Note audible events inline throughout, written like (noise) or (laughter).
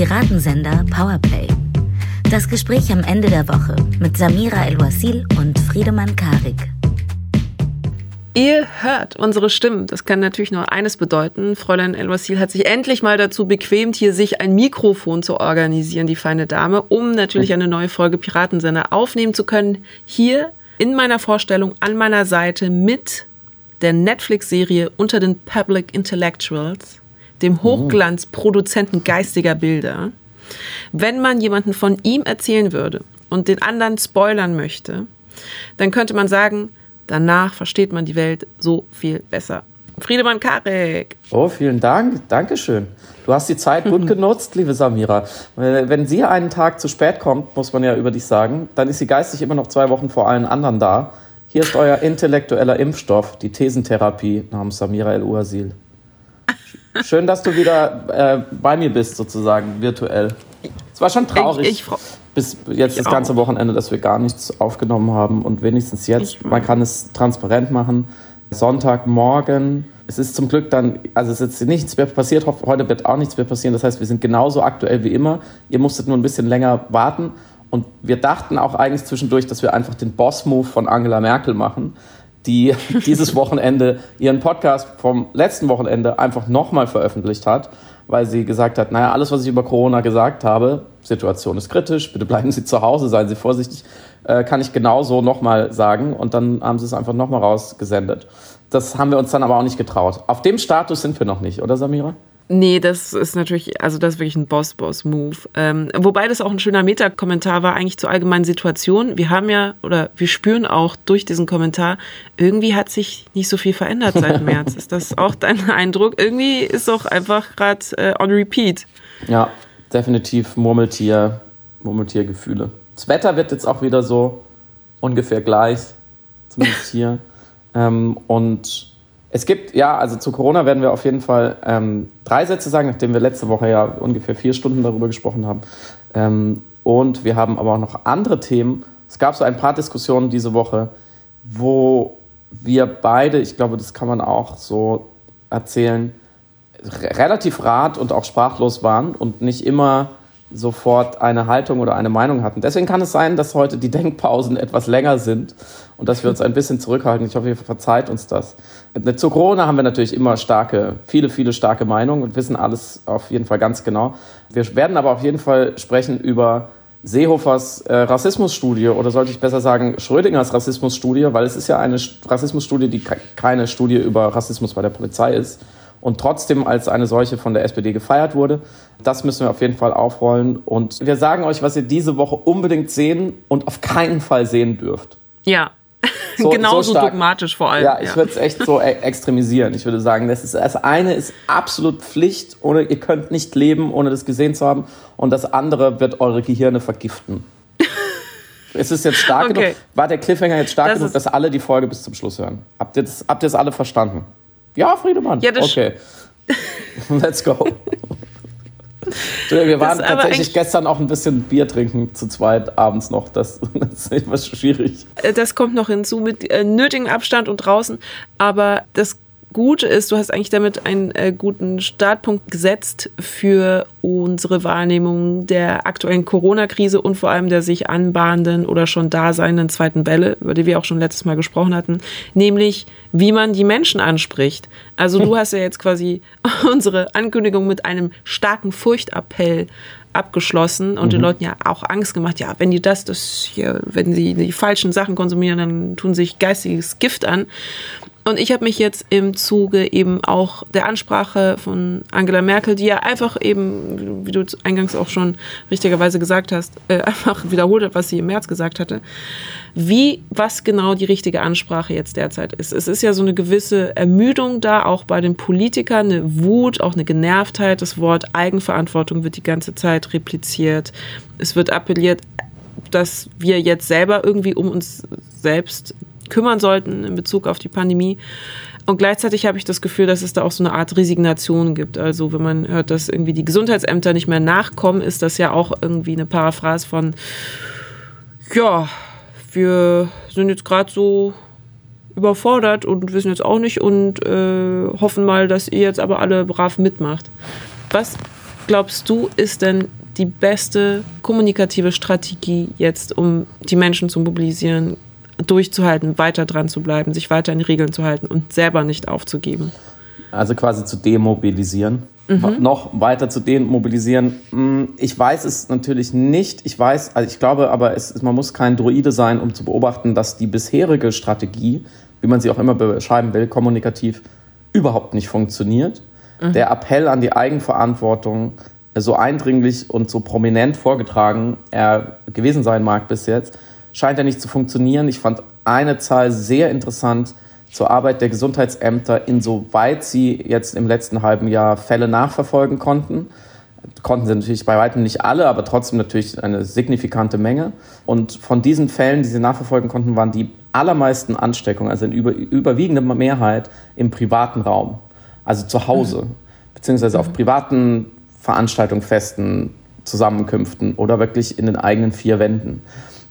Piratensender Powerplay. Das Gespräch am Ende der Woche mit Samira El-Wasil und Friedemann Karik. Ihr hört unsere Stimmen. Das kann natürlich nur eines bedeuten. Fräulein El-Wasil hat sich endlich mal dazu bequemt, hier sich ein Mikrofon zu organisieren, die feine Dame, um natürlich eine neue Folge Piratensender aufnehmen zu können. Hier in meiner Vorstellung an meiner Seite mit der Netflix-Serie Unter den Public Intellectuals, dem Hochglanzproduzenten geistiger Bilder. Wenn man jemanden von ihm erzählen würde und den anderen spoilern möchte, dann könnte man sagen, Danach versteht man die Welt so viel besser. Friedemann Karek. Oh, vielen Dank. Dankeschön. Du hast die Zeit gut (laughs) genutzt, liebe Samira. Wenn sie einen Tag zu spät kommt, muss man ja über dich sagen, dann ist sie geistig immer noch zwei Wochen vor allen anderen da. Hier ist euer intellektueller Impfstoff, die Thesentherapie namens Samira El-Uasil. Schön, dass du wieder äh, bei mir bist, sozusagen, virtuell. Es war schon traurig. Ich, ich bis jetzt ich das ganze Wochenende, dass wir gar nichts aufgenommen haben und wenigstens jetzt, man kann es transparent machen. Sonntagmorgen, es ist zum Glück dann, also es ist jetzt nichts mehr passiert, heute wird auch nichts mehr passieren. Das heißt, wir sind genauso aktuell wie immer. Ihr musstet nur ein bisschen länger warten und wir dachten auch eigentlich zwischendurch, dass wir einfach den Boss-Move von Angela Merkel machen, die (laughs) dieses Wochenende ihren Podcast vom letzten Wochenende einfach nochmal veröffentlicht hat weil sie gesagt hat, naja, alles, was ich über Corona gesagt habe, Situation ist kritisch, bitte bleiben Sie zu Hause, seien Sie vorsichtig, äh, kann ich genauso nochmal sagen. Und dann haben sie es einfach nochmal rausgesendet. Das haben wir uns dann aber auch nicht getraut. Auf dem Status sind wir noch nicht, oder Samira? Nee, das ist natürlich, also das ist wirklich ein Boss-Boss-Move. Ähm, wobei das auch ein schöner Meta-Kommentar war, eigentlich zur allgemeinen Situation. Wir haben ja, oder wir spüren auch durch diesen Kommentar, irgendwie hat sich nicht so viel verändert seit (laughs) März. ist das auch dein Eindruck? Irgendwie ist auch einfach gerade äh, on repeat. Ja, definitiv Murmeltier, Murmeltiergefühle. Das Wetter wird jetzt auch wieder so ungefähr gleich, zumindest hier. (laughs) ähm, und es gibt, ja, also zu Corona werden wir auf jeden Fall ähm, drei Sätze sagen, nachdem wir letzte Woche ja ungefähr vier Stunden darüber gesprochen haben. Ähm, und wir haben aber auch noch andere Themen. Es gab so ein paar Diskussionen diese Woche, wo wir beide, ich glaube, das kann man auch so erzählen, relativ rat und auch sprachlos waren und nicht immer sofort eine Haltung oder eine Meinung hatten. Deswegen kann es sein, dass heute die Denkpausen etwas länger sind und dass wir uns ein bisschen zurückhalten. Ich hoffe, ihr verzeiht uns das. Zu Corona haben wir natürlich immer starke, viele, viele starke Meinungen und wissen alles auf jeden Fall ganz genau. Wir werden aber auf jeden Fall sprechen über Seehofers äh, Rassismusstudie oder sollte ich besser sagen Schrödingers Rassismusstudie, weil es ist ja eine Rassismusstudie, die keine Studie über Rassismus bei der Polizei ist und trotzdem als eine solche von der SPD gefeiert wurde. Das müssen wir auf jeden Fall aufrollen und wir sagen euch, was ihr diese Woche unbedingt sehen und auf keinen Fall sehen dürft. Ja, (laughs) so, (laughs) genauso so dogmatisch vor allem. Ja, ich ja. würde es echt so e- extremisieren. Ich würde sagen, das, ist, das eine ist absolut Pflicht, ohne, ihr könnt nicht leben, ohne das gesehen zu haben. Und das andere wird eure Gehirne vergiften. (laughs) ist es jetzt stark okay. genug? War der Cliffhanger jetzt stark das genug, dass alle die Folge bis zum Schluss hören? Habt ihr das, habt ihr das alle verstanden? Ja, Friedemann. Ja, okay. (laughs) Let's go. Wir waren tatsächlich gestern auch ein bisschen Bier trinken zu zweit abends noch. Das, das (laughs) ist etwas schwierig. Äh, das kommt noch hinzu mit äh, nötigem Abstand und draußen. Aber das Gute ist, du hast eigentlich damit einen äh, guten Startpunkt gesetzt für unsere Wahrnehmung der aktuellen Corona-Krise und vor allem der sich anbahnenden oder schon da seienden zweiten Welle, über die wir auch schon letztes Mal gesprochen hatten, nämlich wie man die Menschen anspricht. Also du (laughs) hast ja jetzt quasi (laughs) unsere Ankündigung mit einem starken Furchtappell abgeschlossen und mhm. den Leuten ja auch Angst gemacht, ja, wenn die das, das hier, wenn sie die falschen Sachen konsumieren, dann tun sich geistiges Gift an. Und ich habe mich jetzt im Zuge eben auch der Ansprache von Angela Merkel, die ja einfach eben, wie du eingangs auch schon richtigerweise gesagt hast, äh, (laughs) einfach wiederholt hat, was sie im März gesagt hatte, wie, was genau die richtige Ansprache jetzt derzeit ist. Es ist ja so eine gewisse Ermüdung da, auch bei den Politikern, eine Wut, auch eine Genervtheit. Das Wort Eigenverantwortung wird die ganze Zeit repliziert. Es wird appelliert, dass wir jetzt selber irgendwie um uns selbst kümmern sollten in Bezug auf die Pandemie. Und gleichzeitig habe ich das Gefühl, dass es da auch so eine Art Resignation gibt. Also wenn man hört, dass irgendwie die Gesundheitsämter nicht mehr nachkommen, ist das ja auch irgendwie eine Paraphrase von, ja, wir sind jetzt gerade so überfordert und wissen jetzt auch nicht und äh, hoffen mal, dass ihr jetzt aber alle brav mitmacht. Was glaubst du, ist denn die beste kommunikative Strategie jetzt, um die Menschen zu mobilisieren, durchzuhalten, weiter dran zu bleiben, sich weiter in Regeln zu halten und selber nicht aufzugeben? Also quasi zu demobilisieren. Mhm. Noch weiter zu demobilisieren. Hm, ich weiß es natürlich nicht. Ich weiß, also ich glaube aber, es, man muss kein Druide sein, um zu beobachten, dass die bisherige Strategie, wie man sie auch immer beschreiben will, kommunikativ überhaupt nicht funktioniert. Mhm. Der Appell an die Eigenverantwortung, so eindringlich und so prominent vorgetragen er gewesen sein mag bis jetzt, scheint ja nicht zu funktionieren. Ich fand eine Zahl sehr interessant zur Arbeit der Gesundheitsämter, insoweit sie jetzt im letzten halben Jahr Fälle nachverfolgen konnten. Konnten sie natürlich bei weitem nicht alle, aber trotzdem natürlich eine signifikante Menge. Und von diesen Fällen, die sie nachverfolgen konnten, waren die allermeisten Ansteckungen, also in über, überwiegender Mehrheit im privaten Raum, also zu Hause, mhm. beziehungsweise auf mhm. privaten Veranstaltungen, Festen, Zusammenkünften oder wirklich in den eigenen vier Wänden.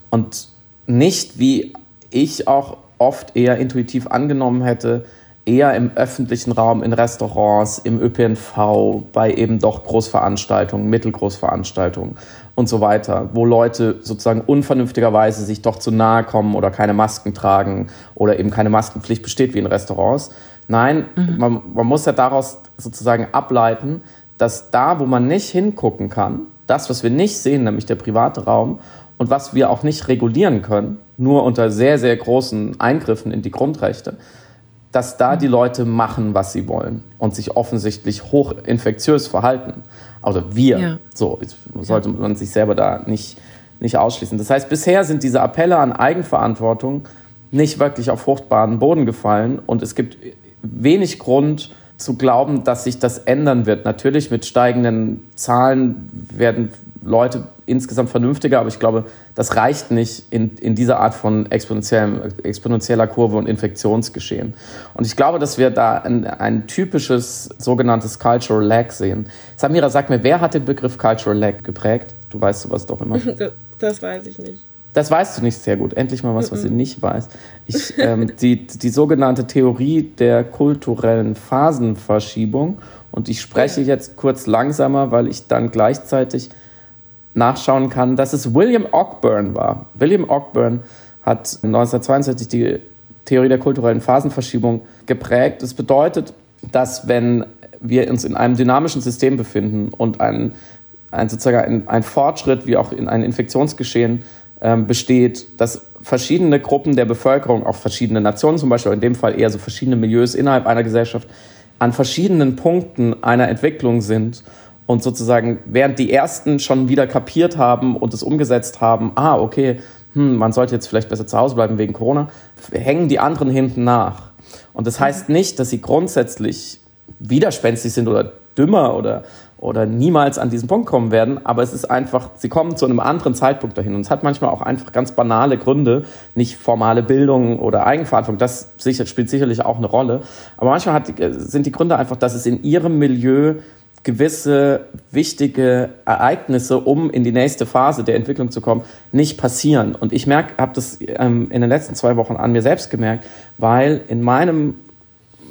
Und nicht, wie ich auch oft eher intuitiv angenommen hätte, eher im öffentlichen Raum, in Restaurants, im ÖPNV, bei eben doch Großveranstaltungen, Mittelgroßveranstaltungen und so weiter, wo Leute sozusagen unvernünftigerweise sich doch zu nahe kommen oder keine Masken tragen oder eben keine Maskenpflicht besteht wie in Restaurants. Nein, mhm. man, man muss ja daraus sozusagen ableiten, dass da, wo man nicht hingucken kann, das, was wir nicht sehen, nämlich der private Raum, und was wir auch nicht regulieren können, nur unter sehr, sehr großen Eingriffen in die Grundrechte, dass da die Leute machen, was sie wollen und sich offensichtlich hochinfektiös verhalten. Also wir, ja. so sollte man sich selber da nicht, nicht ausschließen. Das heißt, bisher sind diese Appelle an Eigenverantwortung nicht wirklich auf fruchtbaren Boden gefallen und es gibt wenig Grund zu glauben, dass sich das ändern wird. Natürlich mit steigenden Zahlen werden Leute insgesamt vernünftiger, aber ich glaube, das reicht nicht in, in dieser Art von exponentieller Kurve und Infektionsgeschehen. Und ich glaube, dass wir da ein, ein typisches sogenanntes Cultural Lag sehen. Samira, sag mir, wer hat den Begriff Cultural Lag geprägt? Du weißt sowas doch immer. (laughs) Das weiß ich nicht. Das weißt du nicht sehr gut. Endlich mal was, was ich nicht weiß. Ich, ähm, (laughs) die, die sogenannte Theorie der kulturellen Phasenverschiebung. Und ich spreche jetzt kurz langsamer, weil ich dann gleichzeitig nachschauen kann, dass es William Ogburn war. William Ogburn hat 1962 die Theorie der kulturellen Phasenverschiebung geprägt. Das bedeutet, dass wenn wir uns in einem dynamischen System befinden und ein, ein sozusagen ein, ein Fortschritt wie auch in ein Infektionsgeschehen besteht, dass verschiedene Gruppen der Bevölkerung, auch verschiedene Nationen zum Beispiel, in dem Fall eher so verschiedene Milieus innerhalb einer Gesellschaft, an verschiedenen Punkten einer Entwicklung sind und sozusagen, während die ersten schon wieder kapiert haben und es umgesetzt haben, ah, okay, hm, man sollte jetzt vielleicht besser zu Hause bleiben wegen Corona, hängen die anderen hinten nach. Und das heißt nicht, dass sie grundsätzlich widerspenstig sind oder dümmer oder, oder niemals an diesen Punkt kommen werden, aber es ist einfach, sie kommen zu einem anderen Zeitpunkt dahin. Und es hat manchmal auch einfach ganz banale Gründe, nicht formale Bildung oder Eigenverantwortung, das spielt sicherlich auch eine Rolle. Aber manchmal hat, sind die Gründe einfach, dass es in ihrem Milieu gewisse wichtige Ereignisse, um in die nächste Phase der Entwicklung zu kommen, nicht passieren. Und ich merke, habe das ähm, in den letzten zwei Wochen an mir selbst gemerkt, weil in meinem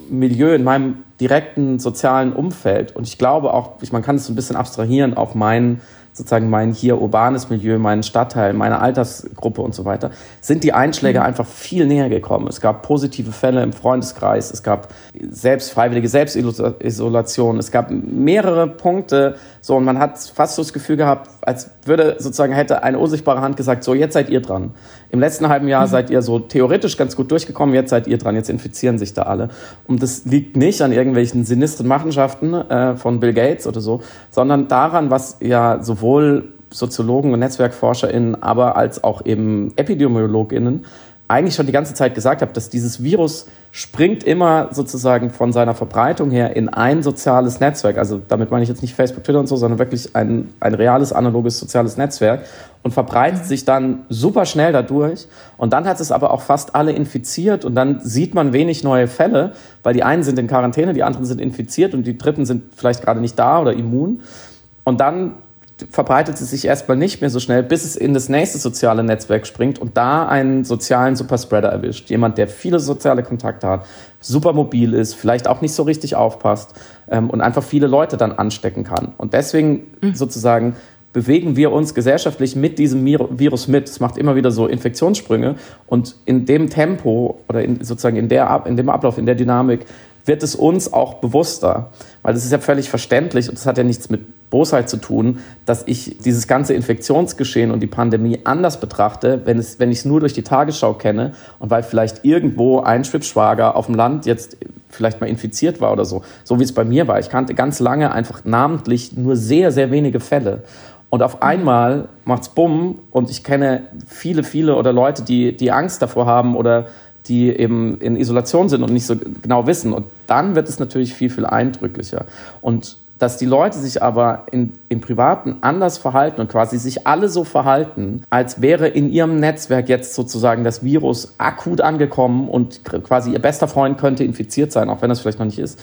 Milieu, in meinem direkten sozialen Umfeld und ich glaube auch, man kann es so ein bisschen abstrahieren auf meinen sozusagen mein hier urbanes Milieu, meinen Stadtteil, meine Altersgruppe und so weiter, sind die Einschläge mhm. einfach viel näher gekommen. Es gab positive Fälle im Freundeskreis, es gab selbst freiwillige Selbstisolation, es gab mehrere Punkte, so und man hat fast so das Gefühl gehabt, als würde sozusagen hätte eine unsichtbare Hand gesagt, so jetzt seid ihr dran. Im letzten halben Jahr mhm. seid ihr so theoretisch ganz gut durchgekommen, jetzt seid ihr dran, jetzt infizieren sich da alle. Und das liegt nicht an irgendwelchen sinistren Machenschaften äh, von Bill Gates oder so, sondern daran, was ja sowohl Soziologen und NetzwerkforscherInnen, aber als auch eben EpidemiologInnen eigentlich schon die ganze Zeit gesagt habe, dass dieses Virus springt immer sozusagen von seiner Verbreitung her in ein soziales Netzwerk. Also damit meine ich jetzt nicht Facebook, Twitter und so, sondern wirklich ein, ein reales, analoges soziales Netzwerk und verbreitet sich dann super schnell dadurch. Und dann hat es aber auch fast alle infiziert und dann sieht man wenig neue Fälle, weil die einen sind in Quarantäne, die anderen sind infiziert und die dritten sind vielleicht gerade nicht da oder immun. Und dann verbreitet es sich erstmal nicht mehr so schnell, bis es in das nächste soziale Netzwerk springt und da einen sozialen Superspreader erwischt. Jemand, der viele soziale Kontakte hat, super mobil ist, vielleicht auch nicht so richtig aufpasst ähm, und einfach viele Leute dann anstecken kann. Und deswegen mhm. sozusagen bewegen wir uns gesellschaftlich mit diesem Virus mit. Es macht immer wieder so Infektionssprünge und in dem Tempo oder in, sozusagen in, der, in dem Ablauf, in der Dynamik wird es uns auch bewusster. Weil es ist ja völlig verständlich und es hat ja nichts mit Bosheit zu tun, dass ich dieses ganze Infektionsgeschehen und die Pandemie anders betrachte, wenn, es, wenn ich es nur durch die Tagesschau kenne und weil vielleicht irgendwo ein Schwibschwager auf dem Land jetzt vielleicht mal infiziert war oder so. So wie es bei mir war. Ich kannte ganz lange einfach namentlich nur sehr, sehr wenige Fälle. Und auf einmal macht's bumm und ich kenne viele, viele oder Leute, die, die Angst davor haben oder die eben in Isolation sind und nicht so genau wissen. Und dann wird es natürlich viel, viel eindrücklicher. Und dass die Leute sich aber in, im Privaten anders verhalten und quasi sich alle so verhalten, als wäre in ihrem Netzwerk jetzt sozusagen das Virus akut angekommen und quasi ihr bester Freund könnte infiziert sein, auch wenn das vielleicht noch nicht ist.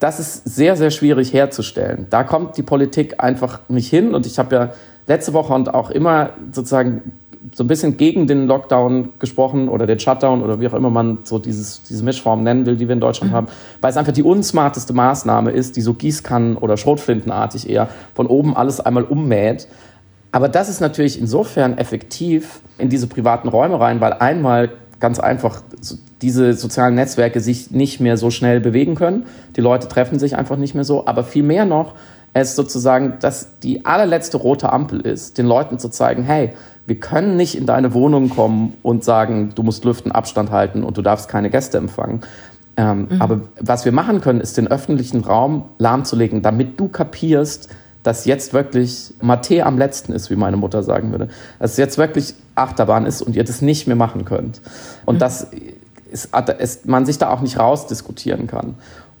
Das ist sehr, sehr schwierig herzustellen. Da kommt die Politik einfach nicht hin und ich habe ja letzte Woche und auch immer sozusagen so ein bisschen gegen den Lockdown gesprochen oder den Shutdown oder wie auch immer man so dieses, diese Mischform nennen will, die wir in Deutschland mhm. haben, weil es einfach die unsmarteste Maßnahme ist, die so Gießkannen- oder Schrotflintenartig eher von oben alles einmal ummäht. Aber das ist natürlich insofern effektiv in diese privaten Räume rein, weil einmal ganz einfach diese sozialen Netzwerke sich nicht mehr so schnell bewegen können. Die Leute treffen sich einfach nicht mehr so. Aber viel mehr noch, es sozusagen, dass die allerletzte rote Ampel ist, den Leuten zu zeigen, hey, wir können nicht in deine Wohnung kommen und sagen, du musst Lüften, Abstand halten und du darfst keine Gäste empfangen. Ähm, mhm. Aber was wir machen können, ist den öffentlichen Raum lahmzulegen, damit du kapierst, dass jetzt wirklich Mate am letzten ist, wie meine Mutter sagen würde. Dass jetzt wirklich Achterbahn ist und ihr das nicht mehr machen könnt. Und mhm. dass man sich da auch nicht rausdiskutieren kann.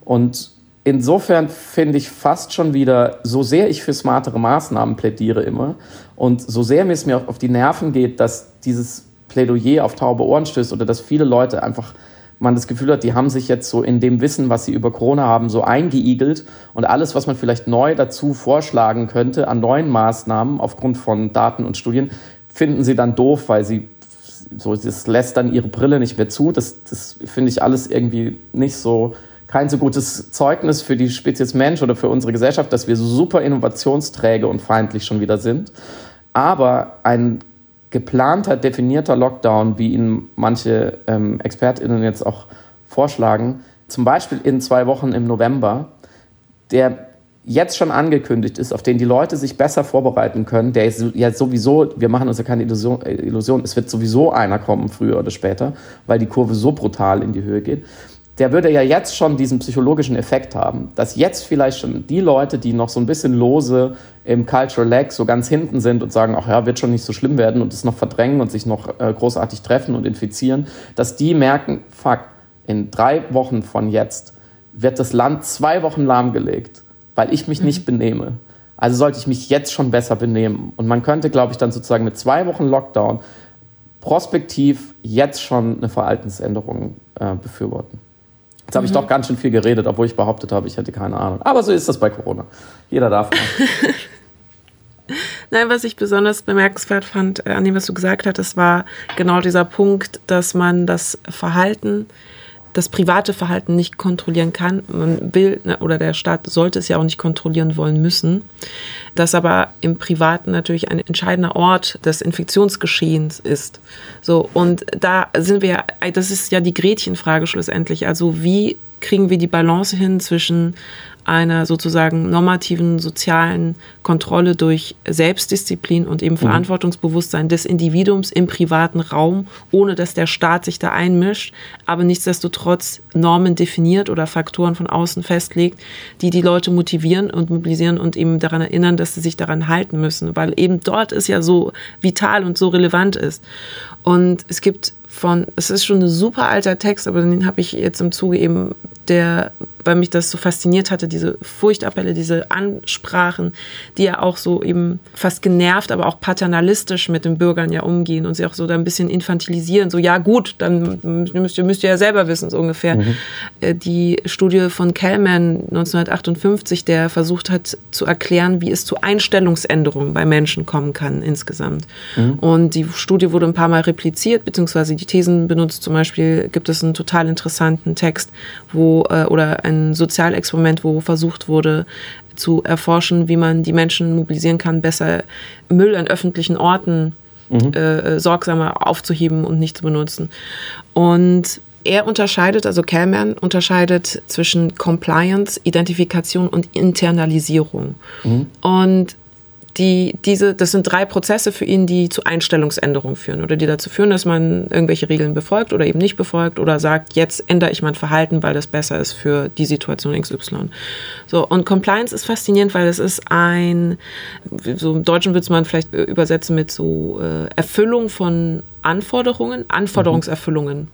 Und insofern finde ich fast schon wieder, so sehr ich für smartere Maßnahmen plädiere immer und so sehr mir es mir auf die Nerven geht, dass dieses Plädoyer auf taube Ohren stößt oder dass viele Leute einfach man das Gefühl hat, die haben sich jetzt so in dem Wissen, was sie über Corona haben, so eingeigelt und alles, was man vielleicht neu dazu vorschlagen könnte an neuen Maßnahmen aufgrund von Daten und Studien, finden sie dann doof, weil sie so, das lässt dann ihre Brille nicht mehr zu. Das, das finde ich alles irgendwie nicht so kein so gutes Zeugnis für die Spezies Mensch oder für unsere Gesellschaft, dass wir so super innovationsträge und feindlich schon wieder sind. Aber ein geplanter, definierter Lockdown, wie ihn manche ähm, ExpertInnen jetzt auch vorschlagen, zum Beispiel in zwei Wochen im November, der jetzt schon angekündigt ist, auf den die Leute sich besser vorbereiten können, der ist ja sowieso, wir machen uns ja keine Illusion, äh, Illusion, es wird sowieso einer kommen, früher oder später, weil die Kurve so brutal in die Höhe geht der würde ja jetzt schon diesen psychologischen Effekt haben, dass jetzt vielleicht schon die Leute, die noch so ein bisschen lose im Cultural Lag so ganz hinten sind und sagen, ach ja, wird schon nicht so schlimm werden und es noch verdrängen und sich noch äh, großartig treffen und infizieren, dass die merken, fuck, in drei Wochen von jetzt wird das Land zwei Wochen lahmgelegt, weil ich mich mhm. nicht benehme. Also sollte ich mich jetzt schon besser benehmen. Und man könnte, glaube ich, dann sozusagen mit zwei Wochen Lockdown prospektiv jetzt schon eine Verhaltensänderung äh, befürworten. Jetzt habe ich mhm. doch ganz schön viel geredet, obwohl ich behauptet habe, ich hätte keine Ahnung. Aber so ist das bei Corona. Jeder darf. (laughs) Nein, was ich besonders bemerkenswert fand äh, an dem, was du gesagt hattest, war genau dieser Punkt, dass man das Verhalten das private Verhalten nicht kontrollieren kann. Man will ne, oder der Staat sollte es ja auch nicht kontrollieren wollen müssen. Das aber im Privaten natürlich ein entscheidender Ort des Infektionsgeschehens ist. So, und da sind wir, das ist ja die Gretchenfrage schlussendlich. Also wie kriegen wir die Balance hin zwischen einer sozusagen normativen sozialen Kontrolle durch Selbstdisziplin und eben mhm. Verantwortungsbewusstsein des Individuums im privaten Raum, ohne dass der Staat sich da einmischt, aber nichtsdestotrotz Normen definiert oder Faktoren von außen festlegt, die die Leute motivieren und mobilisieren und eben daran erinnern, dass sie sich daran halten müssen, weil eben dort es ja so vital und so relevant ist. Und es gibt von, es ist schon ein super alter Text, aber den habe ich jetzt im Zuge eben der weil mich das so fasziniert hatte, diese Furchtappelle, diese Ansprachen, die ja auch so eben fast genervt, aber auch paternalistisch mit den Bürgern ja umgehen und sie auch so da ein bisschen infantilisieren. So, ja gut, dann müsst ihr, müsst ihr ja selber wissen, so ungefähr. Mhm. Äh, die Studie von Kellman 1958, der versucht hat zu erklären, wie es zu Einstellungsänderungen bei Menschen kommen kann insgesamt. Mhm. Und die Studie wurde ein paar Mal repliziert, beziehungsweise die Thesen benutzt. Zum Beispiel gibt es einen total interessanten Text, wo, äh, oder ein Sozialexperiment, wo versucht wurde, zu erforschen, wie man die Menschen mobilisieren kann, besser Müll an öffentlichen Orten mhm. äh, sorgsamer aufzuheben und nicht zu benutzen. Und er unterscheidet, also Kellman unterscheidet zwischen Compliance, Identifikation und Internalisierung. Mhm. Und die, diese, das sind drei Prozesse für ihn, die zu Einstellungsänderungen führen oder die dazu führen, dass man irgendwelche Regeln befolgt oder eben nicht befolgt oder sagt, jetzt ändere ich mein Verhalten, weil das besser ist für die Situation XY. So, und Compliance ist faszinierend, weil es ist ein, so im Deutschen würde man vielleicht übersetzen mit so äh, Erfüllung von Anforderungen, Anforderungserfüllungen,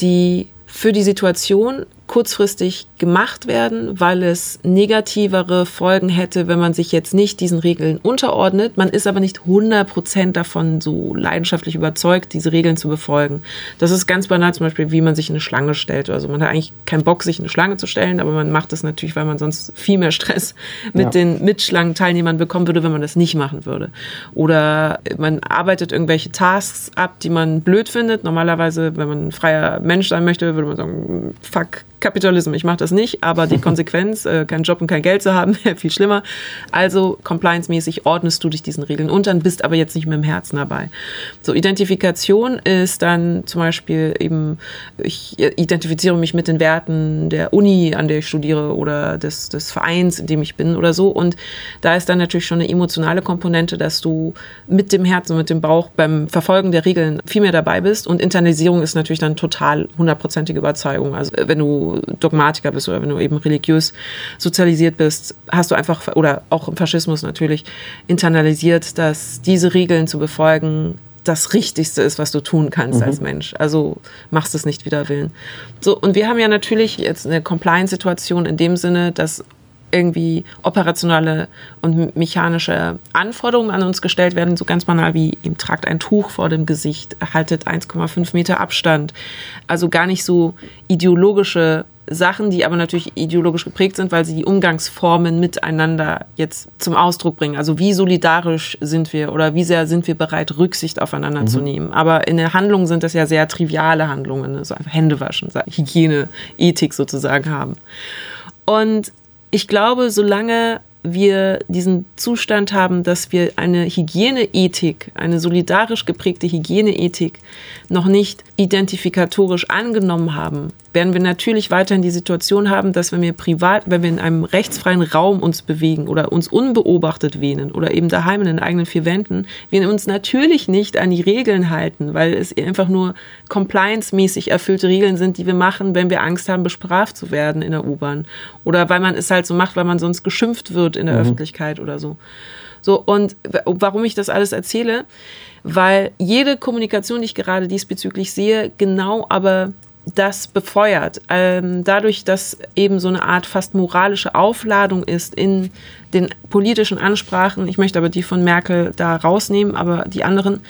die für die Situation kurzfristig gemacht werden, weil es negativere Folgen hätte, wenn man sich jetzt nicht diesen Regeln unterordnet. Man ist aber nicht 100% davon so leidenschaftlich überzeugt, diese Regeln zu befolgen. Das ist ganz banal, zum Beispiel, wie man sich in eine Schlange stellt. Also man hat eigentlich keinen Bock, sich in eine Schlange zu stellen, aber man macht das natürlich, weil man sonst viel mehr Stress mit ja. den Mitschlangenteilnehmern bekommen würde, wenn man das nicht machen würde. Oder man arbeitet irgendwelche Tasks ab, die man blöd findet. Normalerweise, wenn man ein freier Mensch sein möchte, würde man sagen, fuck, Kapitalismus, ich mache das nicht, aber die (laughs) Konsequenz, äh, keinen Job und kein Geld zu haben, (laughs) wäre viel schlimmer. Also compliance-mäßig ordnest du dich diesen Regeln unter und bist aber jetzt nicht mit dem Herzen dabei. So, Identifikation ist dann zum Beispiel eben, ich identifiziere mich mit den Werten der Uni, an der ich studiere oder des, des Vereins, in dem ich bin oder so. Und da ist dann natürlich schon eine emotionale Komponente, dass du mit dem Herzen, mit dem Bauch beim Verfolgen der Regeln viel mehr dabei bist. Und Internalisierung ist natürlich dann total hundertprozentige Überzeugung. Also wenn du Dogmatiker bist oder wenn du eben religiös sozialisiert bist, hast du einfach, oder auch im Faschismus natürlich, internalisiert, dass diese Regeln zu befolgen das Richtigste ist, was du tun kannst mhm. als Mensch. Also machst es nicht wider Willen. So, und wir haben ja natürlich jetzt eine Compliance-Situation in dem Sinne, dass irgendwie operationale und mechanische Anforderungen an uns gestellt werden, so ganz banal wie ihm tragt ein Tuch vor dem Gesicht, haltet 1,5 Meter Abstand. Also gar nicht so ideologische Sachen, die aber natürlich ideologisch geprägt sind, weil sie die Umgangsformen miteinander jetzt zum Ausdruck bringen. Also wie solidarisch sind wir oder wie sehr sind wir bereit, Rücksicht aufeinander mhm. zu nehmen. Aber in der Handlung sind das ja sehr triviale Handlungen, also einfach Hände waschen, Hygiene, Ethik sozusagen haben. Und ich glaube, solange wir diesen Zustand haben, dass wir eine Hygieneethik, eine solidarisch geprägte Hygieneethik noch nicht identifikatorisch angenommen haben, werden wir natürlich weiterhin die Situation haben, dass wenn wir privat, wenn wir in einem rechtsfreien Raum uns bewegen oder uns unbeobachtet wähnen oder eben daheim in den eigenen vier Wänden, wir uns natürlich nicht an die Regeln halten, weil es einfach nur compliance-mäßig erfüllte Regeln sind, die wir machen, wenn wir Angst haben, bestraft zu werden in der U-Bahn oder weil man es halt so macht, weil man sonst geschimpft wird in der mhm. Öffentlichkeit oder so. So, und warum ich das alles erzähle, weil jede Kommunikation, die ich gerade diesbezüglich sehe, genau aber das befeuert. Ähm, dadurch, dass eben so eine Art fast moralische Aufladung ist in den politischen Ansprachen, ich möchte aber die von Merkel da rausnehmen, aber die anderen,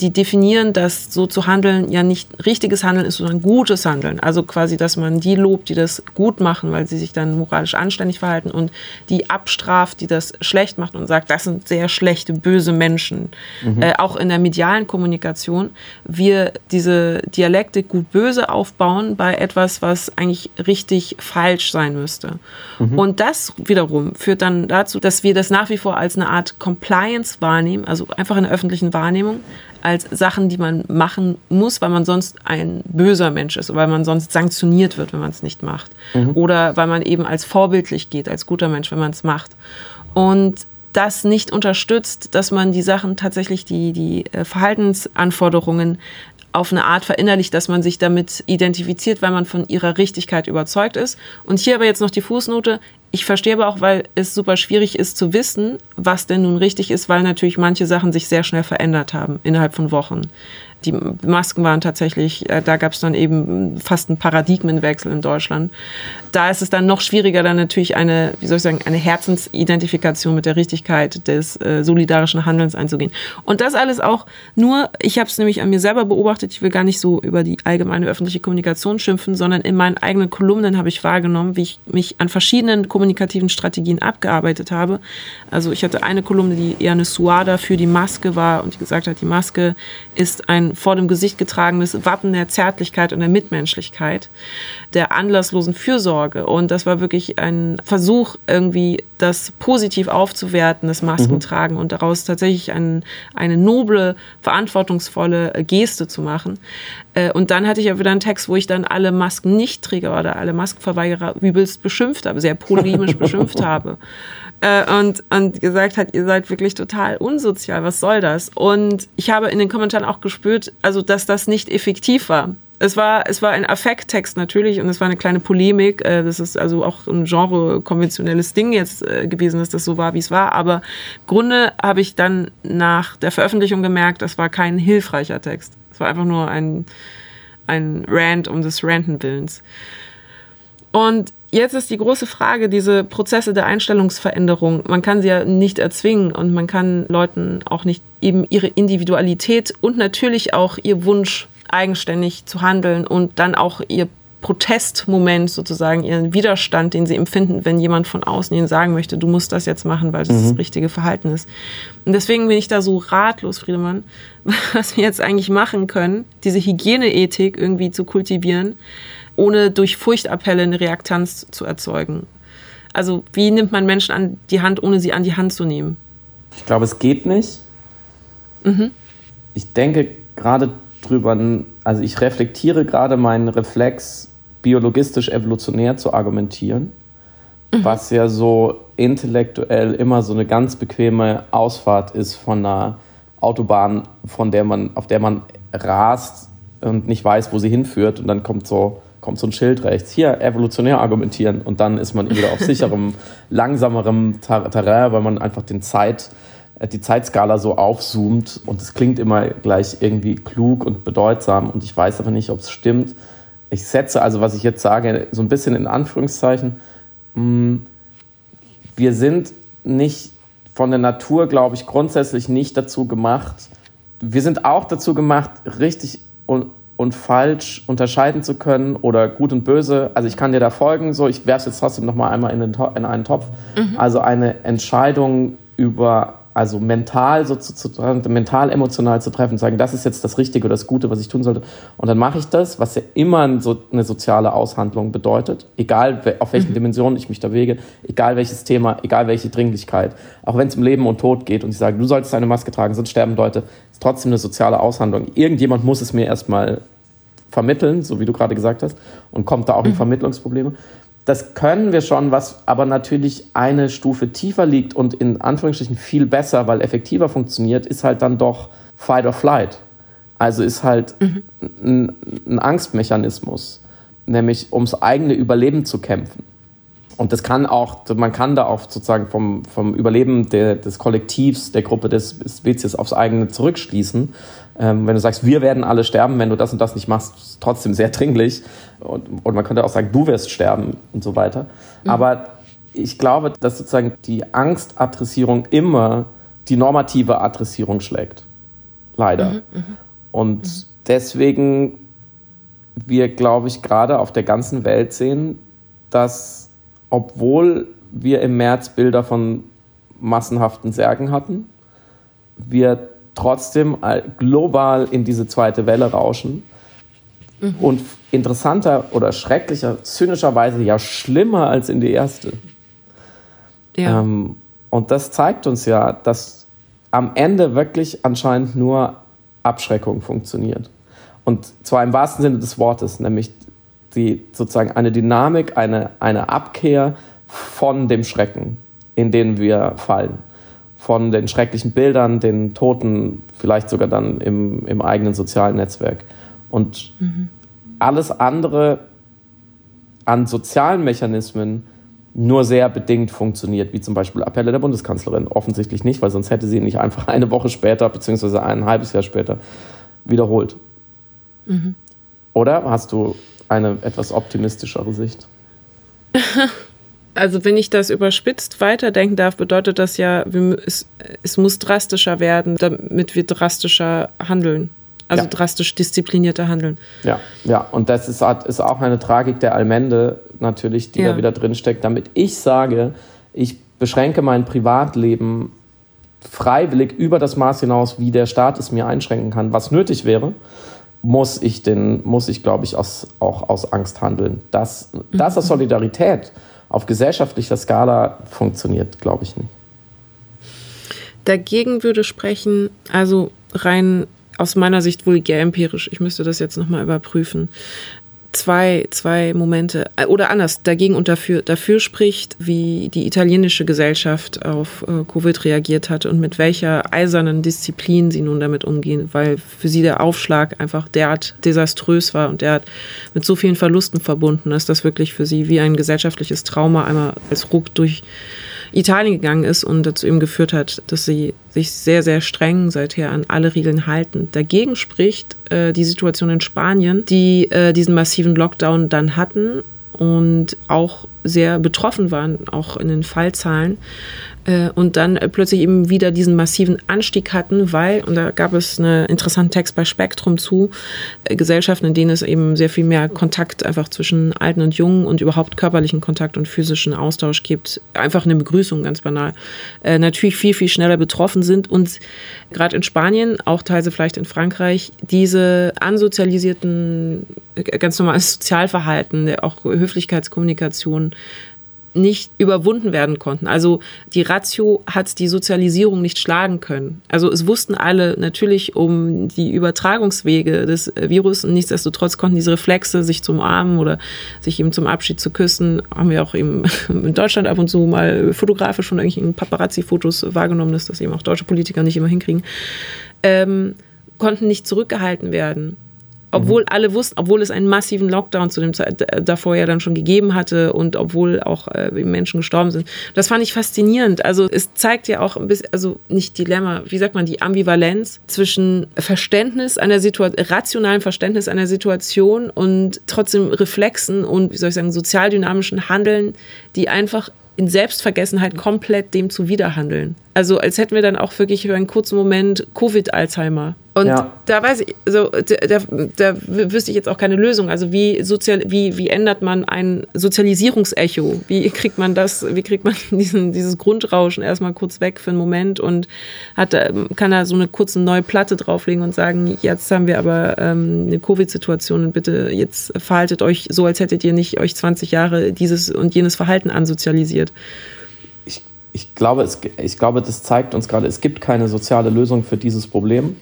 die definieren, dass so zu handeln ja nicht richtiges Handeln ist, sondern gutes Handeln. Also quasi, dass man die lobt, die das gut machen, weil sie sich dann moralisch anständig verhalten und die abstraft, die das schlecht macht und sagt, das sind sehr schlechte, böse Menschen. Mhm. Äh, auch in der medialen Kommunikation, wir diese Dialektik gut-böse aufbauen bei etwas, was eigentlich richtig falsch sein müsste. Mhm. Und das wiederum führt dann dazu, dazu, dass wir das nach wie vor als eine Art Compliance wahrnehmen, also einfach in der öffentlichen Wahrnehmung, als Sachen, die man machen muss, weil man sonst ein böser Mensch ist, weil man sonst sanktioniert wird, wenn man es nicht macht. Mhm. Oder weil man eben als vorbildlich geht, als guter Mensch, wenn man es macht. Und das nicht unterstützt, dass man die Sachen tatsächlich, die, die äh, Verhaltensanforderungen auf eine Art verinnerlicht, dass man sich damit identifiziert, weil man von ihrer Richtigkeit überzeugt ist. Und hier aber jetzt noch die Fußnote. Ich verstehe aber auch, weil es super schwierig ist zu wissen, was denn nun richtig ist, weil natürlich manche Sachen sich sehr schnell verändert haben innerhalb von Wochen. Die Masken waren tatsächlich, äh, da gab es dann eben fast einen Paradigmenwechsel in Deutschland. Da ist es dann noch schwieriger, dann natürlich eine, wie soll ich sagen, eine Herzensidentifikation mit der Richtigkeit des äh, solidarischen Handelns einzugehen. Und das alles auch nur, ich habe es nämlich an mir selber beobachtet, ich will gar nicht so über die allgemeine öffentliche Kommunikation schimpfen, sondern in meinen eigenen Kolumnen habe ich wahrgenommen, wie ich mich an verschiedenen kommunikativen Strategien abgearbeitet habe. Also ich hatte eine Kolumne, die eher eine Suada für die Maske war und die gesagt hat, die Maske ist ein vor dem Gesicht getragenes Wappen der Zärtlichkeit und der Mitmenschlichkeit, der anlasslosen Fürsorge. Und das war wirklich ein Versuch, irgendwie das positiv aufzuwerten, das Maskentragen mhm. und daraus tatsächlich ein, eine noble, verantwortungsvolle Geste zu machen. Äh, und dann hatte ich ja wieder einen Text, wo ich dann alle Masken-Nichtträger oder alle Maskenverweigerer übelst beschimpft habe, sehr polemisch beschimpft (laughs) habe. Äh, und, und gesagt hat, ihr seid wirklich total unsozial, was soll das? Und ich habe in den Kommentaren auch gespürt, also dass das nicht effektiv war. Es war, es war ein Affekttext natürlich und es war eine kleine Polemik. Äh, das ist also auch ein genre-konventionelles Ding jetzt gewesen, dass das so war, wie es war. Aber im Grunde habe ich dann nach der Veröffentlichung gemerkt, das war kein hilfreicher Text. Es war einfach nur ein, ein Rant um des Ranten Willens. Und jetzt ist die große Frage, diese Prozesse der Einstellungsveränderung, man kann sie ja nicht erzwingen und man kann Leuten auch nicht eben ihre Individualität und natürlich auch ihr Wunsch eigenständig zu handeln und dann auch ihr Protestmoment sozusagen, ihren Widerstand, den sie empfinden, wenn jemand von außen ihnen sagen möchte, du musst das jetzt machen, weil das mhm. das richtige Verhalten ist. Und deswegen bin ich da so ratlos, Friedemann, (laughs) was wir jetzt eigentlich machen können, diese Hygieneethik irgendwie zu kultivieren, ohne durch Furchtappelle eine Reaktanz zu erzeugen. Also wie nimmt man Menschen an die Hand, ohne sie an die Hand zu nehmen? Ich glaube, es geht nicht. Mhm. Ich denke gerade drüber, also ich reflektiere gerade meinen Reflex, biologistisch evolutionär zu argumentieren, mhm. was ja so intellektuell immer so eine ganz bequeme Ausfahrt ist von einer Autobahn, von der man, auf der man rast und nicht weiß, wo sie hinführt und dann kommt so kommt so ein Schild rechts. Hier, evolutionär argumentieren. Und dann ist man wieder auf (laughs) sicherem, langsamerem Terrain, weil man einfach den Zeit, äh, die Zeitskala so aufzoomt. Und es klingt immer gleich irgendwie klug und bedeutsam. Und ich weiß aber nicht, ob es stimmt. Ich setze also, was ich jetzt sage, so ein bisschen in Anführungszeichen. Mm, wir sind nicht von der Natur, glaube ich, grundsätzlich nicht dazu gemacht. Wir sind auch dazu gemacht, richtig und und falsch unterscheiden zu können oder gut und böse. Also ich kann dir da folgen, so ich werfe es jetzt trotzdem noch mal einmal in, den, in einen Topf. Mhm. Also eine Entscheidung über, also mental sozusagen, mental emotional zu treffen, sagen, das ist jetzt das Richtige oder das Gute, was ich tun sollte. Und dann mache ich das, was ja immer so eine soziale Aushandlung bedeutet, egal auf welchen mhm. Dimensionen ich mich da wege, egal welches Thema, egal welche Dringlichkeit, auch wenn es um Leben und Tod geht und ich sage, du solltest eine Maske tragen, sonst sterben Leute, ist trotzdem eine soziale Aushandlung. Irgendjemand muss es mir erstmal vermitteln, so wie du gerade gesagt hast, und kommt da auch in mhm. Vermittlungsprobleme. Das können wir schon, was aber natürlich eine Stufe tiefer liegt und in Anführungsstrichen viel besser, weil effektiver funktioniert, ist halt dann doch Fight or Flight. Also ist halt mhm. ein, ein Angstmechanismus, nämlich ums eigene Überleben zu kämpfen. Und das kann auch, man kann da auch sozusagen vom, vom Überleben der, des Kollektivs, der Gruppe des Spezies aufs eigene zurückschließen. Ähm, wenn du sagst, wir werden alle sterben, wenn du das und das nicht machst, ist trotzdem sehr dringlich. Und, und man könnte auch sagen, du wirst sterben und so weiter. Mhm. Aber ich glaube, dass sozusagen die Angstadressierung immer die normative Adressierung schlägt. Leider. Mhm, mh. Und mhm. deswegen wir, glaube ich, gerade auf der ganzen Welt sehen, dass obwohl wir im März Bilder von massenhaften Särgen hatten, wir trotzdem global in diese zweite Welle rauschen. Mhm. Und interessanter oder schrecklicher, zynischerweise ja schlimmer als in die erste. Ja. Ähm, und das zeigt uns ja, dass am Ende wirklich anscheinend nur Abschreckung funktioniert. Und zwar im wahrsten Sinne des Wortes, nämlich die, sozusagen eine Dynamik, eine, eine Abkehr von dem Schrecken, in den wir fallen. Von den schrecklichen Bildern, den Toten, vielleicht sogar dann im, im eigenen sozialen Netzwerk. Und mhm. alles andere an sozialen Mechanismen nur sehr bedingt funktioniert, wie zum Beispiel Appelle der Bundeskanzlerin. Offensichtlich nicht, weil sonst hätte sie nicht einfach eine Woche später, beziehungsweise ein halbes Jahr später wiederholt. Mhm. Oder hast du eine etwas optimistischere Sicht? (laughs) Also wenn ich das überspitzt weiterdenken darf, bedeutet das ja, es, es muss drastischer werden, damit wir drastischer handeln. Also ja. drastisch disziplinierter handeln. Ja, ja. Und das ist, ist auch eine Tragik der Allmende natürlich, die ja. da wieder drinsteckt, damit ich sage, ich beschränke mein Privatleben freiwillig über das Maß hinaus, wie der Staat es mir einschränken kann, was nötig wäre, muss ich, den, muss ich glaube ich, aus, auch aus Angst handeln. Dass, mhm. dass das Solidarität auf gesellschaftlicher Skala funktioniert, glaube ich nicht. Dagegen würde sprechen, also rein aus meiner Sicht vulgär empirisch, ich müsste das jetzt nochmal überprüfen, zwei, zwei Momente äh, oder anders dagegen und dafür, dafür spricht, wie die italienische Gesellschaft auf äh, Covid reagiert hat und mit welcher eisernen Disziplin sie nun damit umgehen, weil für sie der Aufschlag einfach derart desaströs war und derart mit so vielen Verlusten verbunden ist, dass wirklich für sie wie ein gesellschaftliches Trauma einmal als Ruck durch Italien gegangen ist und dazu eben geführt hat, dass sie sich sehr, sehr streng seither an alle Regeln halten. Dagegen spricht äh, die Situation in Spanien, die äh, diesen massiven Lockdown dann hatten und auch sehr betroffen waren, auch in den Fallzahlen. Äh, und dann plötzlich eben wieder diesen massiven Anstieg hatten, weil, und da gab es einen interessanten Text bei Spektrum zu, äh, Gesellschaften, in denen es eben sehr viel mehr Kontakt einfach zwischen Alten und Jungen und überhaupt körperlichen Kontakt und physischen Austausch gibt, einfach eine Begrüßung, ganz banal, äh, natürlich viel, viel schneller betroffen sind und gerade in Spanien, auch teilweise vielleicht in Frankreich, diese ansozialisierten, ganz normales Sozialverhalten, auch Höflichkeitskommunikation, nicht überwunden werden konnten. Also die Ratio hat die Sozialisierung nicht schlagen können. Also es wussten alle natürlich um die Übertragungswege des Virus und nichtsdestotrotz konnten diese Reflexe, sich zum Umarmen oder sich eben zum Abschied zu küssen, haben wir auch eben (laughs) in Deutschland ab und zu mal fotografisch von irgendwelchen Paparazzi-Fotos wahrgenommen, dass das eben auch deutsche Politiker nicht immer hinkriegen, ähm, konnten nicht zurückgehalten werden. Obwohl mhm. alle wussten, obwohl es einen massiven Lockdown zu dem Zeit davor ja dann schon gegeben hatte und obwohl auch äh, Menschen gestorben sind. Das fand ich faszinierend. Also es zeigt ja auch ein bisschen, also nicht Dilemma, wie sagt man, die Ambivalenz zwischen Verständnis einer Situation, rationalen Verständnis einer Situation und trotzdem Reflexen und, wie soll ich sagen, sozialdynamischen Handeln, die einfach in Selbstvergessenheit komplett dem zuwiderhandeln. Also als hätten wir dann auch wirklich für einen kurzen Moment Covid-Alzheimer. Und ja. da weiß ich, also da, da, wüsste ich jetzt auch keine Lösung. Also wie sozial, wie, wie ändert man ein Sozialisierungsecho? Wie (laughs) kriegt man das, wie kriegt man (laughs) diesen, dieses Grundrauschen erstmal kurz weg für einen Moment und hat, kann da so eine kurze neue Platte drauflegen und sagen, jetzt haben wir aber ähm, eine Covid-Situation und bitte jetzt verhaltet euch so, als hättet ihr nicht euch 20 Jahre dieses und jenes Verhalten ansozialisiert ich glaube, es, ich glaube, das zeigt uns gerade, es gibt keine soziale Lösung für dieses Problem,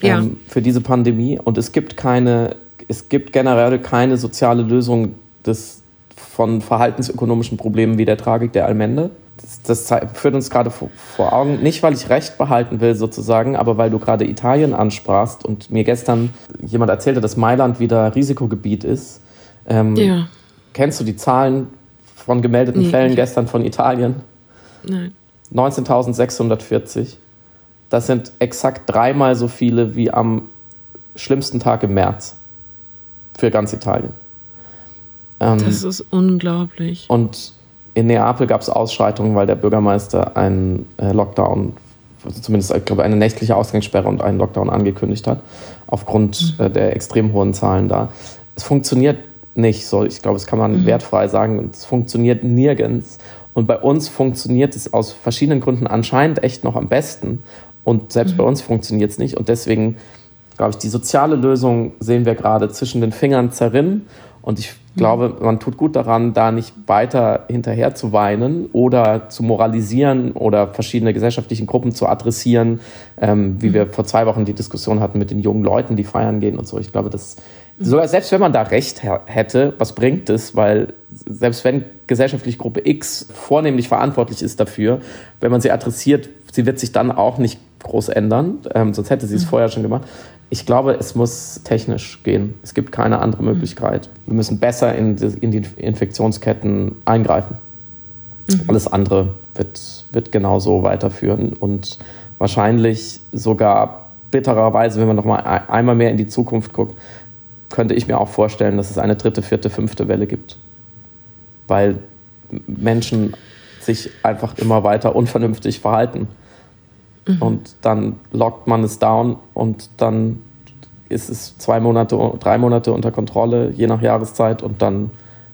ja. ähm, für diese Pandemie. Und es gibt keine, es gibt generell keine soziale Lösung des, von verhaltensökonomischen Problemen wie der Tragik der Allmende. Das, das führt uns gerade vor, vor, Augen, nicht weil ich Recht behalten will sozusagen, aber weil du gerade Italien ansprachst und mir gestern jemand erzählte, dass Mailand wieder Risikogebiet ist. Ähm, ja. Kennst du die Zahlen von gemeldeten nee, Fällen gestern von Italien? Nein. 19.640. Das sind exakt dreimal so viele wie am schlimmsten Tag im März für ganz Italien. Ähm, das ist unglaublich. Und in Neapel gab es Ausschreitungen, weil der Bürgermeister einen äh, Lockdown, also zumindest ich glaube, eine nächtliche Ausgangssperre und einen Lockdown angekündigt hat, aufgrund mhm. äh, der extrem hohen Zahlen da. Es funktioniert nicht so. Ich glaube, das kann man mhm. wertfrei sagen. Es funktioniert nirgends. Und bei uns funktioniert es aus verschiedenen Gründen anscheinend echt noch am besten. Und selbst mhm. bei uns funktioniert es nicht. Und deswegen, glaube ich, die soziale Lösung sehen wir gerade zwischen den Fingern zerrinnen. Und ich mhm. glaube, man tut gut daran, da nicht weiter hinterher zu weinen oder zu moralisieren oder verschiedene gesellschaftliche Gruppen zu adressieren, ähm, wie mhm. wir vor zwei Wochen die Diskussion hatten mit den jungen Leuten, die feiern gehen und so. Ich glaube, das sogar selbst wenn man da recht hätte, was bringt es? Weil selbst wenn gesellschaftliche Gruppe X vornehmlich verantwortlich ist dafür, wenn man sie adressiert, sie wird sich dann auch nicht groß ändern, ähm, sonst hätte sie es mhm. vorher schon gemacht. Ich glaube, es muss technisch gehen. Es gibt keine andere mhm. Möglichkeit. Wir müssen besser in die, in die Infektionsketten eingreifen. Mhm. Alles andere wird, wird genauso weiterführen und wahrscheinlich sogar bittererweise, wenn man noch mal einmal mehr in die Zukunft guckt, könnte ich mir auch vorstellen, dass es eine dritte, vierte, fünfte Welle gibt. Weil Menschen sich einfach immer weiter unvernünftig verhalten. Mhm. Und dann lockt man es down und dann ist es zwei Monate, drei Monate unter Kontrolle, je nach Jahreszeit, und dann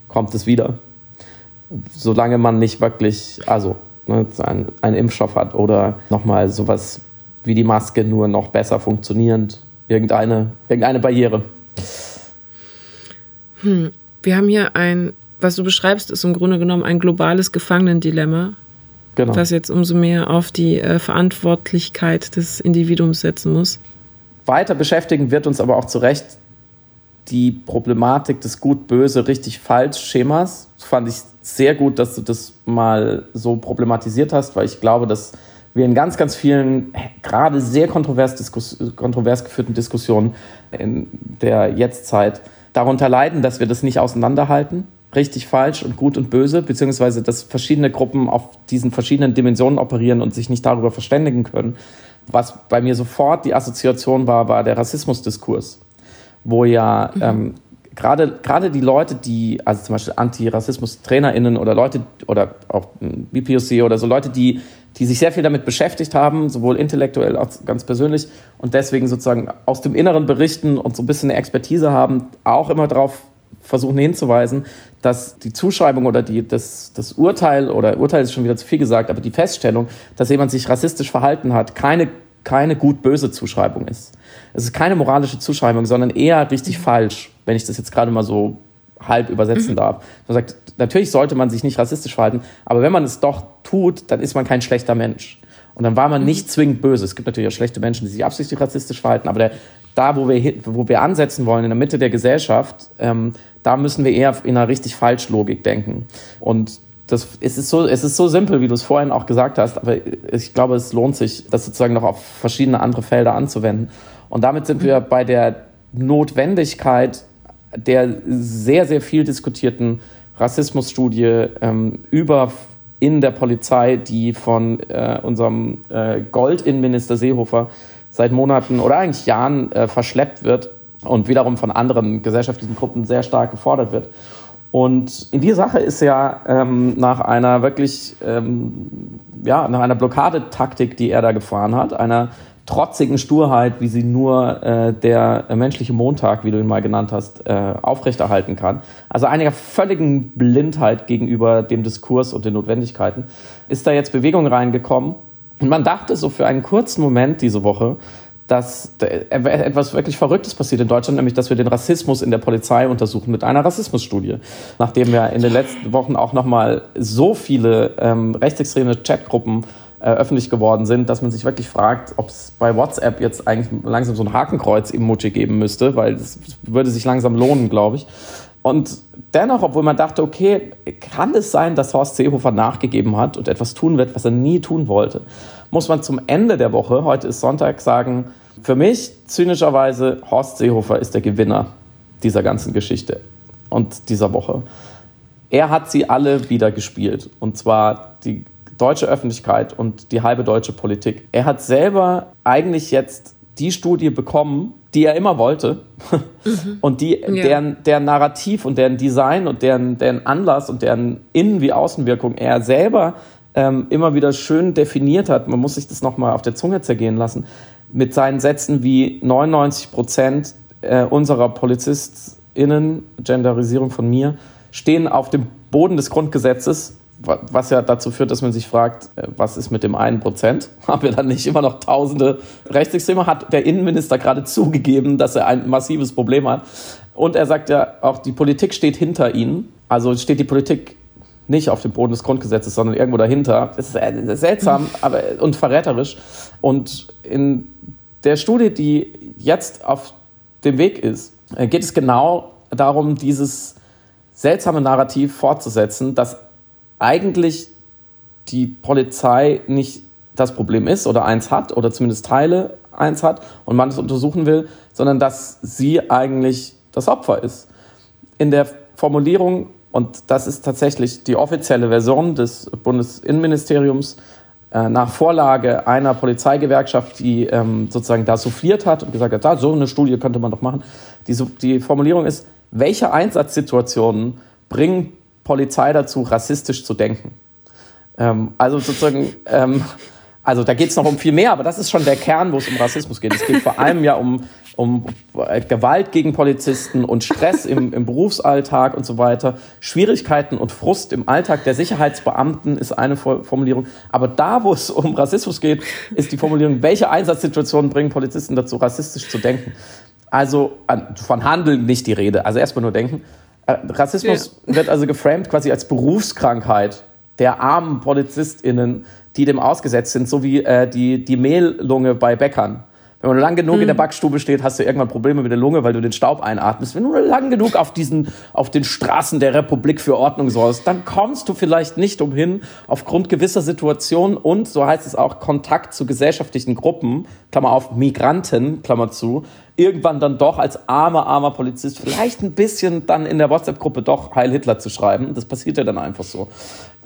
kommt es wieder. Solange man nicht wirklich, also ne, einen, einen Impfstoff hat oder nochmal sowas wie die Maske nur noch besser funktionierend, irgendeine, irgendeine Barriere. Hm. Wir haben hier ein, was du beschreibst, ist im Grunde genommen ein globales Gefangenendilemma, genau. was jetzt umso mehr auf die äh, Verantwortlichkeit des Individuums setzen muss. Weiter beschäftigen wird uns aber auch zu Recht die Problematik des Gut-Böse, richtig-falsch-Schemas. Das fand ich sehr gut, dass du das mal so problematisiert hast, weil ich glaube, dass wir in ganz, ganz vielen, gerade sehr kontrovers, kontrovers geführten Diskussionen in der Jetztzeit darunter leiden, dass wir das nicht auseinanderhalten, richtig, falsch und gut und böse, beziehungsweise dass verschiedene Gruppen auf diesen verschiedenen Dimensionen operieren und sich nicht darüber verständigen können. Was bei mir sofort die Assoziation war, war der Rassismusdiskurs, wo ja mhm. ähm, gerade gerade die Leute, die, also zum Beispiel Antirassismus-TrainerInnen oder Leute oder auch BPOC oder so Leute, die die sich sehr viel damit beschäftigt haben, sowohl intellektuell als ganz persönlich und deswegen sozusagen aus dem Inneren berichten und so ein bisschen eine Expertise haben, auch immer darauf versuchen hinzuweisen, dass die Zuschreibung oder die, das, das Urteil, oder Urteil ist schon wieder zu viel gesagt, aber die Feststellung, dass jemand sich rassistisch verhalten hat, keine, keine gut-böse Zuschreibung ist. Es ist keine moralische Zuschreibung, sondern eher richtig mhm. falsch, wenn ich das jetzt gerade mal so halb übersetzen mhm. darf. Man sagt, natürlich sollte man sich nicht rassistisch verhalten, aber wenn man es doch tut, dann ist man kein schlechter Mensch. Und dann war man mhm. nicht zwingend böse. Es gibt natürlich auch schlechte Menschen, die sich absichtlich rassistisch verhalten, aber der, da, wo wir, wo wir ansetzen wollen, in der Mitte der Gesellschaft, ähm, da müssen wir eher in einer richtig falsch Logik denken. Und das, es, ist so, es ist so simpel, wie du es vorhin auch gesagt hast, aber ich glaube, es lohnt sich, das sozusagen noch auf verschiedene andere Felder anzuwenden. Und damit sind wir bei der Notwendigkeit der sehr, sehr viel diskutierten Rassismusstudie ähm, über in der Polizei, die von äh, unserem äh, Gold-Innenminister Seehofer seit Monaten oder eigentlich Jahren äh, verschleppt wird und wiederum von anderen gesellschaftlichen Gruppen sehr stark gefordert wird. Und in die Sache ist ja ähm, nach einer wirklich, ähm, ja, nach einer Blockadetaktik, die er da gefahren hat, einer trotzigen Sturheit, wie sie nur äh, der menschliche Montag, wie du ihn mal genannt hast, äh, aufrechterhalten kann. Also einiger völligen Blindheit gegenüber dem Diskurs und den Notwendigkeiten, ist da jetzt Bewegung reingekommen. Und man dachte so für einen kurzen Moment diese Woche, dass etwas wirklich Verrücktes passiert in Deutschland, nämlich dass wir den Rassismus in der Polizei untersuchen mit einer Rassismusstudie. Nachdem wir in den letzten Wochen auch nochmal so viele ähm, rechtsextreme Chatgruppen äh, öffentlich geworden sind, dass man sich wirklich fragt, ob es bei WhatsApp jetzt eigentlich langsam so ein Hakenkreuz-Emoji geben müsste, weil das würde sich langsam lohnen, glaube ich. Und dennoch, obwohl man dachte, okay, kann es sein, dass Horst Seehofer nachgegeben hat und etwas tun wird, was er nie tun wollte, muss man zum Ende der Woche, heute ist Sonntag, sagen, für mich zynischerweise, Horst Seehofer ist der Gewinner dieser ganzen Geschichte und dieser Woche. Er hat sie alle wieder gespielt. Und zwar die deutsche Öffentlichkeit und die halbe deutsche Politik. Er hat selber eigentlich jetzt die Studie bekommen, die er immer wollte (laughs) mhm. und die, ja. deren, deren Narrativ und deren Design und deren, deren Anlass und deren Innen- wie Außenwirkung er selber ähm, immer wieder schön definiert hat. Man muss sich das nochmal auf der Zunge zergehen lassen. Mit seinen Sätzen wie 99 Prozent äh, unserer PolizistInnen, Genderisierung von mir, stehen auf dem Boden des Grundgesetzes was ja dazu führt, dass man sich fragt, äh, was ist mit dem einen Prozent? (laughs) Haben wir dann nicht immer noch tausende Rechtsextreme? Hat der Innenminister gerade zugegeben, dass er ein massives Problem hat. Und er sagt ja auch, die Politik steht hinter ihnen. Also steht die Politik nicht auf dem Boden des Grundgesetzes, sondern irgendwo dahinter. Das ist äh, seltsam (laughs) aber, und verräterisch. Und in der Studie, die jetzt auf dem Weg ist, äh, geht es genau darum, dieses seltsame Narrativ fortzusetzen, dass eigentlich die Polizei nicht das Problem ist oder eins hat oder zumindest Teile eins hat und man es untersuchen will, sondern dass sie eigentlich das Opfer ist. In der Formulierung, und das ist tatsächlich die offizielle Version des Bundesinnenministeriums, äh, nach Vorlage einer Polizeigewerkschaft, die ähm, sozusagen da souffliert hat und gesagt hat, da, so eine Studie könnte man doch machen. Die, die Formulierung ist, welche Einsatzsituationen bringen Polizei dazu, rassistisch zu denken? Ähm, also sozusagen, ähm, also da geht es noch um viel mehr, aber das ist schon der Kern, wo es um Rassismus geht. Es geht vor allem ja um um Gewalt gegen Polizisten und Stress im, im Berufsalltag und so weiter. Schwierigkeiten und Frust im Alltag der Sicherheitsbeamten ist eine Formulierung. Aber da, wo es um Rassismus geht, ist die Formulierung, welche Einsatzsituationen bringen Polizisten dazu, rassistisch zu denken. Also von Handeln nicht die Rede, also erstmal nur denken. Äh, Rassismus ja. wird also geframed quasi als Berufskrankheit der armen PolizistInnen, die dem ausgesetzt sind, so wie äh, die, die Mehllunge bei Bäckern. Wenn man lang genug hm. in der hm. Backstube steht, hast du irgendwann Probleme mit der Lunge, weil du den Staub einatmest. Wenn du lang genug auf diesen, auf den Straßen der Republik für Ordnung sorgst, dann kommst du vielleicht nicht umhin, aufgrund gewisser Situationen und, so heißt es auch, Kontakt zu gesellschaftlichen Gruppen, Klammer auf, Migranten, Klammer zu, irgendwann dann doch als armer, armer Polizist vielleicht ein bisschen dann in der WhatsApp-Gruppe doch Heil Hitler zu schreiben. Das passiert ja dann einfach so.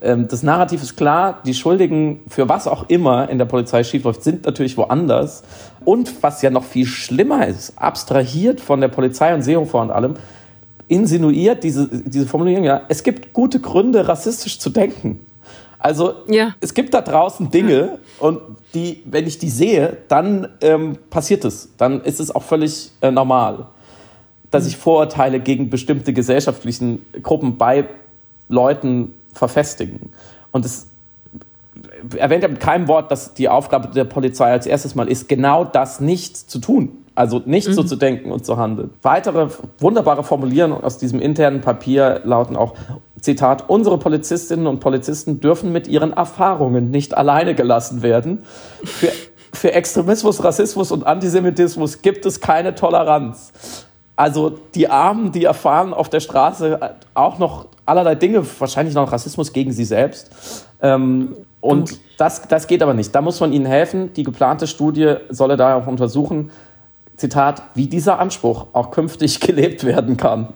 Ähm, das Narrativ ist klar, die Schuldigen für was auch immer in der Polizei schiefläuft, sind natürlich woanders. Und was ja noch viel schlimmer ist, abstrahiert von der Polizei und Seehofer und allem, insinuiert diese, diese Formulierung ja, es gibt gute Gründe, rassistisch zu denken. Also ja. es gibt da draußen Dinge und die, wenn ich die sehe, dann ähm, passiert es. Dann ist es auch völlig äh, normal, dass ich Vorurteile gegen bestimmte gesellschaftlichen Gruppen bei Leuten verfestigen. Und es erwähnt ja mit keinem Wort, dass die Aufgabe der Polizei als erstes mal ist, genau das nicht zu tun. Also nicht mhm. so zu denken und zu handeln. Weitere wunderbare Formulierungen aus diesem internen Papier lauten auch, Zitat, unsere Polizistinnen und Polizisten dürfen mit ihren Erfahrungen nicht alleine gelassen werden. Für, für Extremismus, Rassismus und Antisemitismus gibt es keine Toleranz. Also die Armen, die erfahren auf der Straße auch noch allerlei Dinge, wahrscheinlich noch Rassismus gegen sie selbst. Ähm, und das, das geht aber nicht. Da muss man ihnen helfen. Die geplante Studie solle daher auch untersuchen, Zitat, wie dieser Anspruch auch künftig (laughs) gelebt werden kann.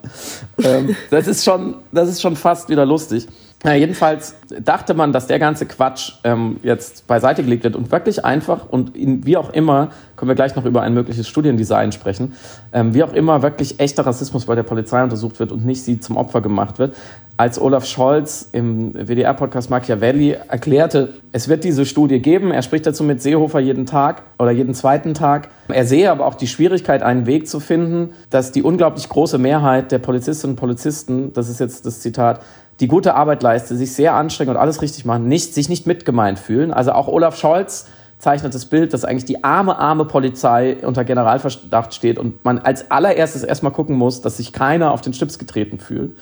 ähm, das, ist schon, das ist schon fast wieder lustig. Ja, jedenfalls dachte man, dass der ganze Quatsch ähm, jetzt beiseite gelegt wird und wirklich einfach und in, wie auch immer, können wir gleich noch über ein mögliches Studiendesign sprechen, ähm, wie auch immer wirklich echter Rassismus bei der Polizei untersucht wird und nicht sie zum Opfer gemacht wird. Als Olaf Scholz im WDR-Podcast Machiavelli erklärte, es wird diese Studie geben, er spricht dazu mit Seehofer jeden Tag oder jeden zweiten Tag. Er sehe aber auch die Schwierigkeit, einen Weg zu finden, dass die unglaublich große Mehrheit der Polizistinnen und Polizisten, das ist jetzt das Zitat, die gute Arbeit leiste, sich sehr anstrengen und alles richtig machen, nicht, sich nicht mitgemeint fühlen. Also auch Olaf Scholz zeichnet das Bild, dass eigentlich die arme, arme Polizei unter Generalverdacht steht und man als allererstes erstmal gucken muss, dass sich keiner auf den Stips getreten fühlt.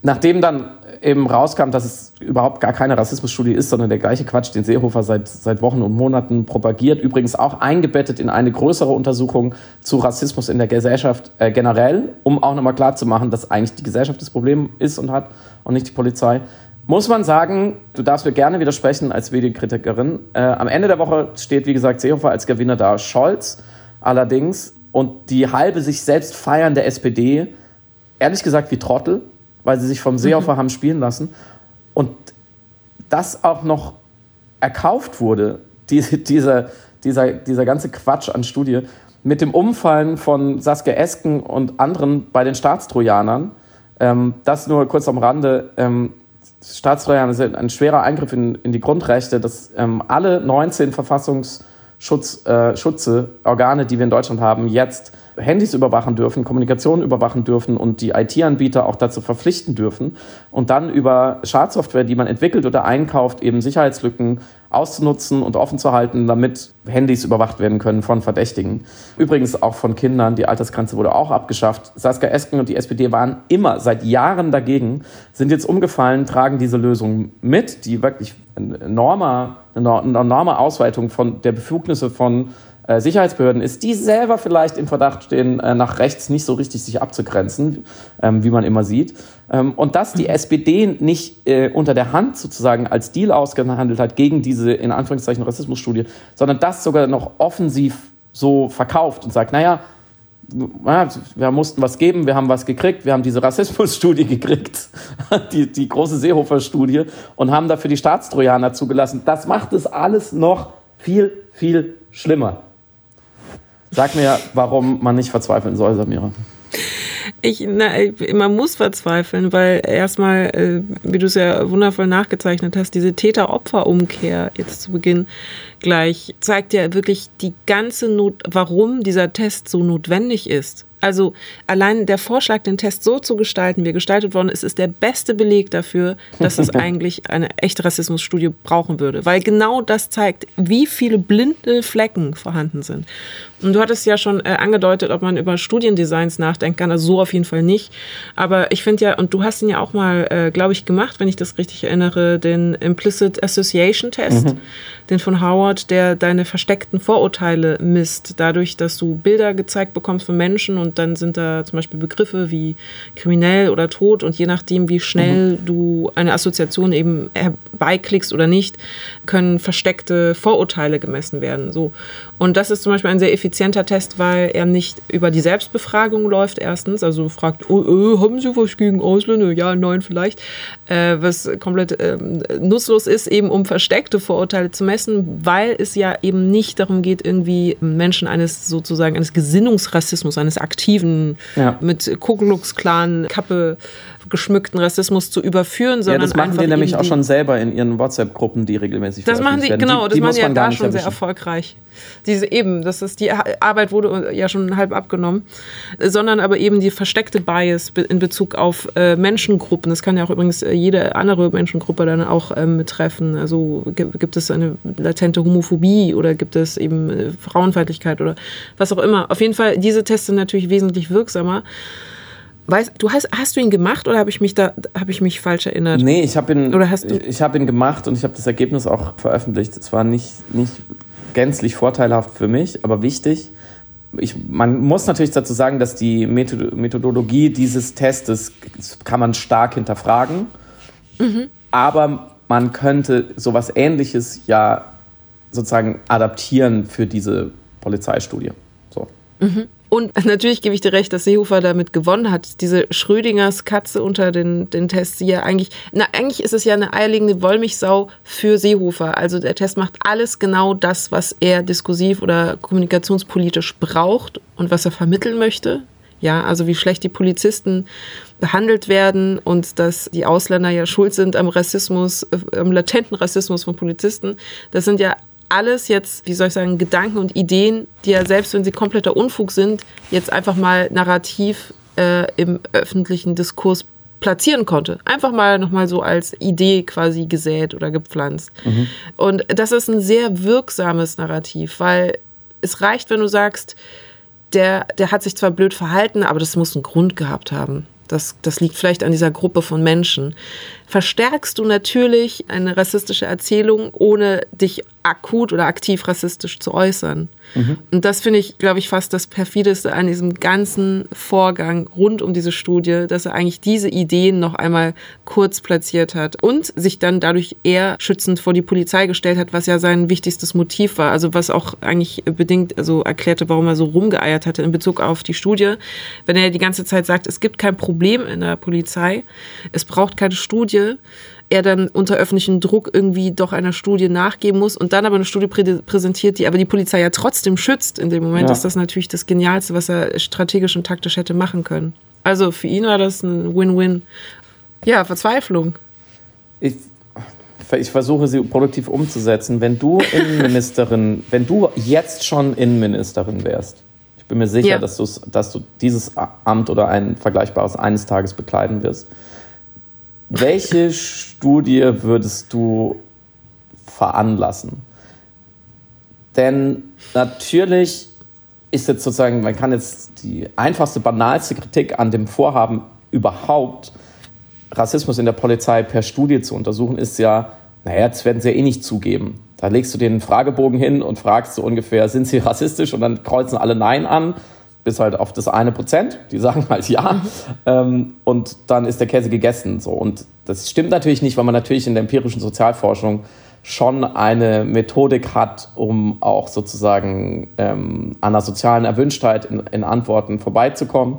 Nachdem dann eben rauskam, dass es überhaupt gar keine Rassismusstudie ist, sondern der gleiche Quatsch, den Seehofer seit, seit Wochen und Monaten propagiert, übrigens auch eingebettet in eine größere Untersuchung zu Rassismus in der Gesellschaft äh, generell, um auch nochmal klarzumachen, dass eigentlich die Gesellschaft das Problem ist und hat und nicht die Polizei. Muss man sagen, du darfst mir gerne widersprechen als Medienkritikerin. Äh, am Ende der Woche steht, wie gesagt, Seehofer als Gewinner da. Scholz allerdings und die halbe sich selbst feiernde SPD, ehrlich gesagt wie Trottel, weil sie sich vom Seehofer mhm. haben spielen lassen. Und das auch noch erkauft wurde, diese, dieser, dieser, dieser ganze Quatsch an Studie, mit dem Umfallen von Saskia Esken und anderen bei den Staatstrojanern, ähm, das nur kurz am Rande. Ähm, Staatstrojaner sind ein schwerer Eingriff in, in die Grundrechte, dass ähm, alle 19 Verfassungsschutze, äh, Organe, die wir in Deutschland haben, jetzt Handys überwachen dürfen, Kommunikation überwachen dürfen und die IT-Anbieter auch dazu verpflichten dürfen und dann über Schadsoftware, die man entwickelt oder einkauft, eben Sicherheitslücken auszunutzen und offen zu halten, damit Handys überwacht werden können von Verdächtigen. Übrigens auch von Kindern. Die Altersgrenze wurde auch abgeschafft. Saskia Esken und die SPD waren immer seit Jahren dagegen, sind jetzt umgefallen, tragen diese Lösung mit, die wirklich enorme, eine enorme Ausweitung von der Befugnisse von äh, Sicherheitsbehörden ist, die selber vielleicht im Verdacht stehen, äh, nach rechts nicht so richtig sich abzugrenzen, ähm, wie man immer sieht. Ähm, und dass die SPD nicht äh, unter der Hand sozusagen als Deal ausgehandelt hat gegen diese in Anführungszeichen Rassismusstudie, sondern das sogar noch offensiv so verkauft und sagt, naja, wir mussten was geben, wir haben was gekriegt, wir haben diese Rassismusstudie (laughs) gekriegt, die, die große Seehofer-Studie und haben dafür die Staatstrojaner zugelassen. Das macht es alles noch viel, viel schlimmer. Sag mir, warum man nicht verzweifeln soll, Samira. Ich, na, man muss verzweifeln, weil erstmal, äh, wie du es ja wundervoll nachgezeichnet hast, diese Täter-Opfer-Umkehr jetzt zu Beginn gleich zeigt ja wirklich die ganze Not, warum dieser Test so notwendig ist. Also allein der Vorschlag, den Test so zu gestalten, wie er gestaltet worden ist, ist der beste Beleg dafür, dass es (laughs) eigentlich eine echte Rassismusstudie brauchen würde. Weil genau das zeigt, wie viele blinde Flecken vorhanden sind. Und du hattest ja schon äh, angedeutet, ob man über Studiendesigns nachdenken kann. Also so auf jeden Fall nicht. Aber ich finde ja, und du hast ihn ja auch mal, äh, glaube ich, gemacht, wenn ich das richtig erinnere, den Implicit Association Test, mhm. den von Howard, der deine versteckten Vorurteile misst, dadurch, dass du Bilder gezeigt bekommst von Menschen und dann sind da zum Beispiel Begriffe wie kriminell oder tot und je nachdem, wie schnell mhm. du eine Assoziation eben herbeiklickst oder nicht, können versteckte Vorurteile gemessen werden. So. Und das ist zum Beispiel ein sehr effizienter Test, weil er nicht über die Selbstbefragung läuft, erstens. Also fragt, oh, äh, haben Sie was gegen Ausländer? Ja, nein, vielleicht. Äh, was komplett äh, nutzlos ist, eben um versteckte Vorurteile zu messen, weil es ja eben nicht darum geht, irgendwie Menschen eines sozusagen eines Gesinnungsrassismus, eines aktiven, ja. mit Ku Klux Klan Kappe geschmückten Rassismus zu überführen, sondern ja, das machen die nämlich auch schon selber in ihren WhatsApp-Gruppen, die regelmäßig Das machen die, werden. genau, die, das machen die ja da schon sehr erfolgreich. Diese eben, das ist die Arbeit wurde ja schon halb abgenommen, sondern aber eben die versteckte Bias in Bezug auf äh, Menschengruppen. Das kann ja auch übrigens äh, jede andere Menschengruppe dann auch ähm, betreffen. Also gibt es eine latente Homophobie oder gibt es eben äh, Frauenfeindlichkeit oder was auch immer. Auf jeden Fall, diese Tests sind natürlich wesentlich wirksamer. Weißt, du hast, hast du ihn gemacht oder habe ich mich da habe ich mich falsch erinnert? Nee, ich habe ihn, ich habe ihn gemacht und ich habe das Ergebnis auch veröffentlicht. Es war nicht, nicht gänzlich vorteilhaft für mich, aber wichtig. Ich, man muss natürlich dazu sagen, dass die Methodologie dieses Testes kann man stark hinterfragen. Mhm. Aber man könnte sowas Ähnliches ja sozusagen adaptieren für diese Polizeistudie. So. Mhm. Und natürlich gebe ich dir recht, dass Seehofer damit gewonnen hat. Diese Schrödingers Katze unter den, den Tests, die ja eigentlich, na, eigentlich ist es ja eine eierlegende Wollmilchsau für Seehofer. Also der Test macht alles genau das, was er diskursiv oder kommunikationspolitisch braucht und was er vermitteln möchte. Ja, also wie schlecht die Polizisten behandelt werden und dass die Ausländer ja schuld sind am Rassismus, äh, am latenten Rassismus von Polizisten. Das sind ja alles jetzt, wie soll ich sagen, Gedanken und Ideen, die ja selbst wenn sie kompletter Unfug sind, jetzt einfach mal narrativ äh, im öffentlichen Diskurs platzieren konnte. Einfach mal nochmal so als Idee quasi gesät oder gepflanzt. Mhm. Und das ist ein sehr wirksames Narrativ, weil es reicht, wenn du sagst, der, der hat sich zwar blöd verhalten, aber das muss einen Grund gehabt haben. Das, das liegt vielleicht an dieser Gruppe von Menschen. Verstärkst du natürlich eine rassistische Erzählung, ohne dich akut oder aktiv rassistisch zu äußern. Mhm. Und das finde ich, glaube ich, fast das perfideste an diesem ganzen Vorgang rund um diese Studie, dass er eigentlich diese Ideen noch einmal kurz platziert hat und sich dann dadurch eher schützend vor die Polizei gestellt hat, was ja sein wichtigstes Motiv war. Also was auch eigentlich bedingt also erklärte, warum er so rumgeeiert hatte in Bezug auf die Studie. Wenn er die ganze Zeit sagt, es gibt kein Problem in der Polizei, es braucht keine Studie, er dann unter öffentlichem Druck irgendwie doch einer Studie nachgeben muss und dann aber eine Studie prä präsentiert, die aber die Polizei ja trotzdem schützt. In dem Moment ja. ist das natürlich das Genialste, was er strategisch und taktisch hätte machen können. Also für ihn war das ein Win-Win. Ja, Verzweiflung. Ich, ich versuche sie produktiv umzusetzen. Wenn du Innenministerin, (laughs) wenn du jetzt schon Innenministerin wärst, ich bin mir sicher, ja. dass, dass du dieses Amt oder ein vergleichbares eines Tages bekleiden wirst welche Studie würdest du veranlassen? Denn natürlich ist jetzt sozusagen, man kann jetzt die einfachste, banalste Kritik an dem Vorhaben überhaupt, Rassismus in der Polizei per Studie zu untersuchen, ist ja, naja, das werden sie ja eh nicht zugeben. Da legst du den Fragebogen hin und fragst so ungefähr, sind sie rassistisch? Und dann kreuzen alle Nein an bis halt auf das eine Prozent. Die sagen halt ja. Mhm. Ähm, und dann ist der Käse gegessen. So. Und das stimmt natürlich nicht, weil man natürlich in der empirischen Sozialforschung schon eine Methodik hat, um auch sozusagen ähm, an der sozialen Erwünschtheit in, in Antworten vorbeizukommen,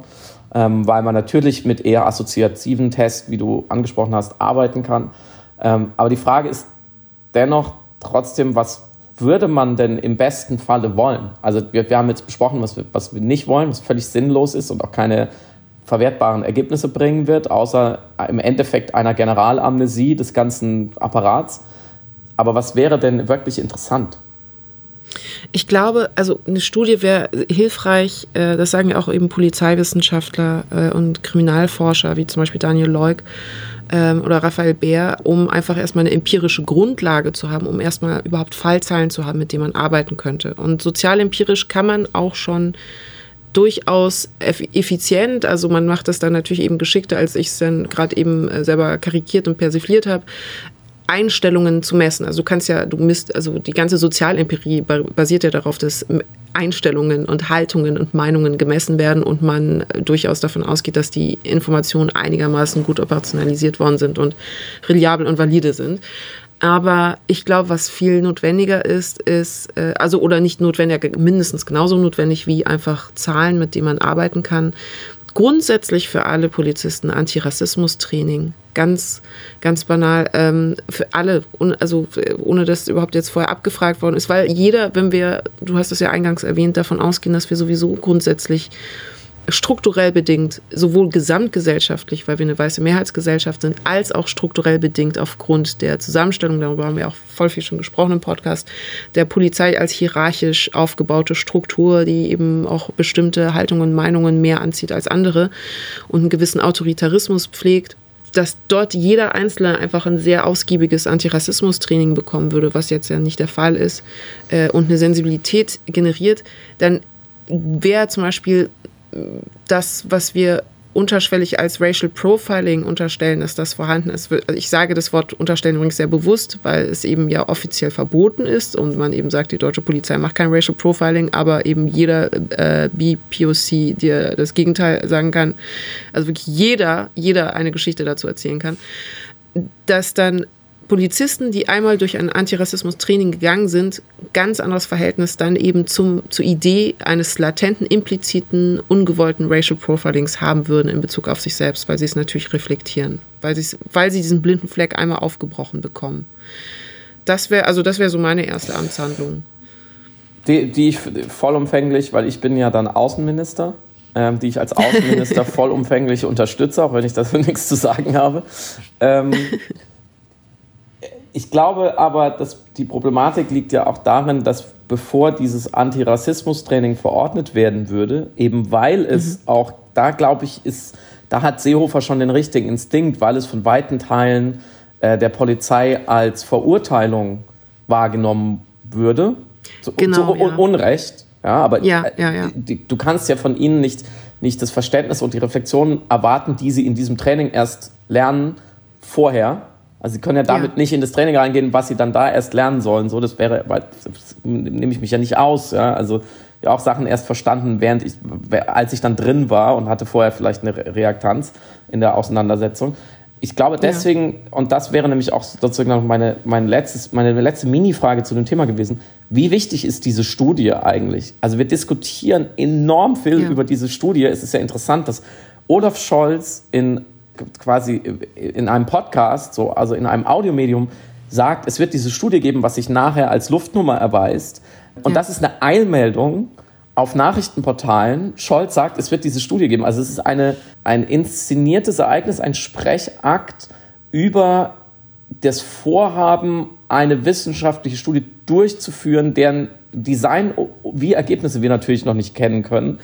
ähm, weil man natürlich mit eher assoziativen Tests, wie du angesprochen hast, arbeiten kann. Ähm, aber die Frage ist dennoch trotzdem, was würde man denn im besten Falle wollen? Also wir, wir haben jetzt besprochen, was wir, was wir nicht wollen, was völlig sinnlos ist und auch keine verwertbaren Ergebnisse bringen wird, außer im Endeffekt einer Generalamnesie des ganzen Apparats. Aber was wäre denn wirklich interessant? Ich glaube, also eine Studie wäre hilfreich, äh, das sagen ja auch eben Polizeiwissenschaftler äh, und Kriminalforscher, wie zum Beispiel Daniel Leuk ähm, oder Raphael Bär, um einfach erstmal eine empirische Grundlage zu haben, um erstmal überhaupt Fallzahlen zu haben, mit denen man arbeiten könnte. Und sozialempirisch kann man auch schon durchaus effizient. Also man macht das dann natürlich eben geschickter, als ich es dann gerade eben äh, selber karikiert und persifliert habe. Einstellungen zu messen. Also du kannst ja, du misst, also die ganze Sozialempirie basiert ja darauf, dass Einstellungen und Haltungen und Meinungen gemessen werden und man äh, durchaus davon ausgeht, dass die Informationen einigermaßen gut operationalisiert worden sind und reliabel und valide sind. Aber ich glaube, was viel notwendiger ist, ist, äh, also oder nicht notwendiger, mindestens genauso notwendig wie einfach Zahlen, mit denen man arbeiten kann. Grundsätzlich für alle Polizisten Antirassismus-Training. Ganz, ganz banal. Ähm, für alle, also ohne dass überhaupt jetzt vorher abgefragt worden ist, weil jeder, wenn wir, du hast es ja eingangs erwähnt, davon ausgehen, dass wir sowieso grundsätzlich strukturell bedingt, sowohl gesamtgesellschaftlich, weil wir eine weiße Mehrheitsgesellschaft sind, als auch strukturell bedingt aufgrund der Zusammenstellung, darüber haben wir auch voll viel schon gesprochen im Podcast, der Polizei als hierarchisch aufgebaute Struktur, die eben auch bestimmte Haltungen und Meinungen mehr anzieht als andere und einen gewissen Autoritarismus pflegt, dass dort jeder Einzelne einfach ein sehr ausgiebiges Antirassismus-Training bekommen würde, was jetzt ja nicht der Fall ist, äh, und eine Sensibilität generiert, dann wäre zum Beispiel das, was wir unterschwellig als Racial Profiling unterstellen, dass das vorhanden ist. Also ich sage das Wort unterstellen übrigens sehr bewusst, weil es eben ja offiziell verboten ist und man eben sagt, die deutsche Polizei macht kein Racial Profiling, aber eben jeder äh, BPOC dir das Gegenteil sagen kann, also wirklich jeder, jeder eine Geschichte dazu erzählen kann, dass dann Polizisten, die einmal durch ein Antirassismus-Training gegangen sind, ganz anderes Verhältnis dann eben zum, zur Idee eines latenten, impliziten, ungewollten Racial Profilings haben würden in Bezug auf sich selbst, weil sie es natürlich reflektieren, weil, weil sie diesen blinden Fleck einmal aufgebrochen bekommen. Das wäre also das wäre so meine erste Amtshandlung. Die, die ich vollumfänglich, weil ich bin ja dann Außenminister, ähm, die ich als Außenminister (laughs) vollumfänglich unterstütze, auch wenn ich dazu (laughs) nichts zu sagen habe. Ähm, ich glaube aber, dass die Problematik liegt ja auch darin, dass bevor dieses Antirassismus-Training verordnet werden würde, eben weil es mhm. auch, da glaube ich, ist, da hat Seehofer schon den richtigen Instinkt, weil es von weiten Teilen äh, der Polizei als Verurteilung wahrgenommen würde. So, genau, so ja. Unrecht. Ja, aber ja, ja, ja. Die, du kannst ja von ihnen nicht, nicht das Verständnis und die Reflexion erwarten, die sie in diesem Training erst lernen vorher also sie können ja damit ja. nicht in das Training reingehen, was sie dann da erst lernen sollen. So, das wäre, weil das nehme ich mich ja nicht aus. Ja? Also ja auch Sachen erst verstanden, während ich, als ich dann drin war und hatte vorher vielleicht eine Reaktanz in der Auseinandersetzung. Ich glaube deswegen, ja. und das wäre nämlich auch sozusagen noch meine, mein letztes, meine letzte Mini-Frage zu dem Thema gewesen. Wie wichtig ist diese Studie eigentlich? Also wir diskutieren enorm viel über diese Studie. Es ist ja interessant, dass Olaf Scholz in quasi in einem Podcast, so, also in einem Audiomedium, sagt, es wird diese Studie geben, was sich nachher als Luftnummer erweist. Und ja. das ist eine Eilmeldung auf Nachrichtenportalen. Scholz sagt, es wird diese Studie geben. Also es ist eine, ein inszeniertes Ereignis, ein Sprechakt über das Vorhaben, eine wissenschaftliche Studie durchzuführen, deren Design wie Ergebnisse wir natürlich noch nicht kennen können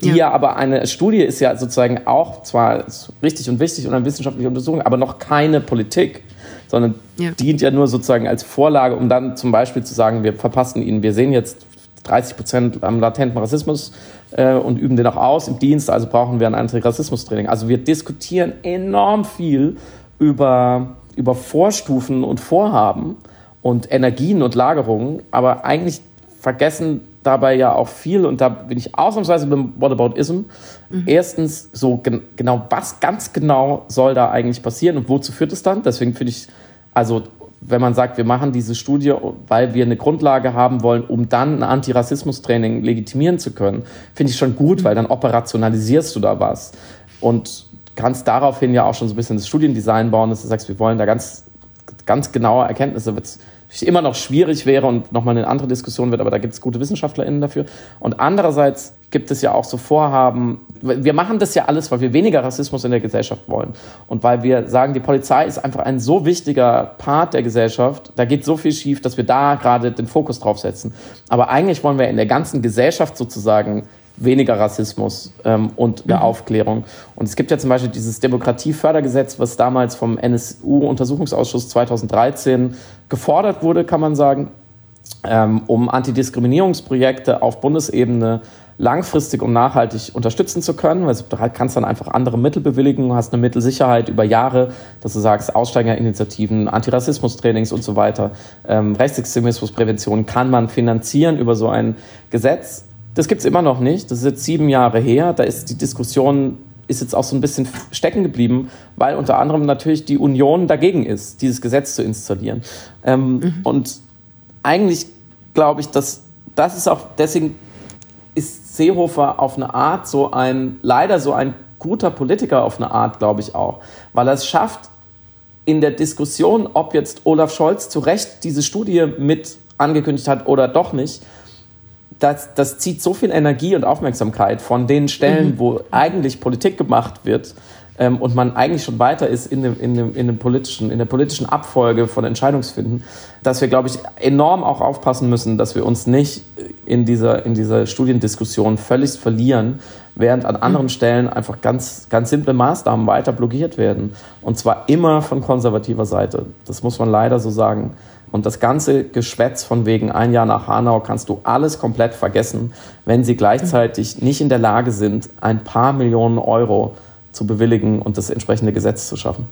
ja. ja. aber eine Studie ist ja sozusagen auch zwar richtig und wichtig und eine wissenschaftliche Untersuchung, aber noch keine Politik, sondern ja. dient ja nur sozusagen als Vorlage, um dann zum Beispiel zu sagen, wir verpassen ihnen, wir sehen jetzt 30 Prozent am latenten Rassismus äh, und üben den auch aus im Dienst, also brauchen wir ein Antirassismus-Training. Also wir diskutieren enorm viel über, über Vorstufen und Vorhaben und Energien und Lagerungen, aber eigentlich vergessen dabei ja auch viel, und da bin ich ausnahmsweise beim Whataboutism. Mhm. Erstens, so gen genau, was ganz genau soll da eigentlich passieren und wozu führt es dann? Deswegen finde ich, also wenn man sagt, wir machen diese Studie, weil wir eine Grundlage haben wollen, um dann ein Antirassismus-Training legitimieren zu können, finde ich schon gut, weil dann operationalisierst du da was. Und kannst daraufhin ja auch schon so ein bisschen das Studiendesign bauen, dass du sagst, wir wollen da ganz, ganz genaue Erkenntnisse. Immer noch schwierig wäre und nochmal eine andere Diskussion wird, aber da gibt es gute WissenschaftlerInnen dafür. Und andererseits gibt es ja auch so Vorhaben, wir machen das ja alles, weil wir weniger Rassismus in der Gesellschaft wollen. Und weil wir sagen, die Polizei ist einfach ein so wichtiger Part der Gesellschaft, da geht so viel schief, dass wir da gerade den Fokus drauf setzen. Aber eigentlich wollen wir in der ganzen Gesellschaft sozusagen weniger Rassismus ähm, und mehr mhm. Aufklärung. Und es gibt ja zum Beispiel dieses Demokratiefördergesetz, was damals vom NSU-Untersuchungsausschuss 2013 gefordert wurde, kann man sagen, ähm, um Antidiskriminierungsprojekte auf Bundesebene langfristig und nachhaltig unterstützen zu können. weil du halt kannst dann einfach andere Mittel bewilligen, hast eine Mittelsicherheit über Jahre, dass du sagst, Aussteigerinitiativen, Antirassismus-Trainings und so weiter, ähm, Rechtsextremismusprävention kann man finanzieren über so ein Gesetz. Das gibt es immer noch nicht. Das ist jetzt sieben Jahre her. Da ist die Diskussion ist jetzt auch so ein bisschen stecken geblieben, weil unter anderem natürlich die Union dagegen ist, dieses Gesetz zu installieren. Ähm, mhm. Und eigentlich glaube ich, dass das ist auch, deswegen ist Seehofer auf eine Art so ein, leider so ein guter Politiker auf eine Art, glaube ich auch, weil er es schafft, in der Diskussion, ob jetzt Olaf Scholz zu Recht diese Studie mit angekündigt hat oder doch nicht, das, das zieht so viel Energie und Aufmerksamkeit von den Stellen, mhm. wo eigentlich Politik gemacht wird ähm, und man eigentlich schon weiter ist in, dem, in, dem, in, dem politischen, in der politischen Abfolge von Entscheidungsfinden, dass wir, glaube ich, enorm auch aufpassen müssen, dass wir uns nicht in dieser, in dieser Studiendiskussion völlig verlieren, während an anderen mhm. Stellen einfach ganz, ganz simple Maßnahmen weiter blockiert werden. Und zwar immer von konservativer Seite. Das muss man leider so sagen. Und das ganze Geschwätz von wegen ein Jahr nach Hanau kannst du alles komplett vergessen, wenn sie gleichzeitig nicht in der Lage sind, ein paar Millionen Euro zu bewilligen und das entsprechende Gesetz zu schaffen.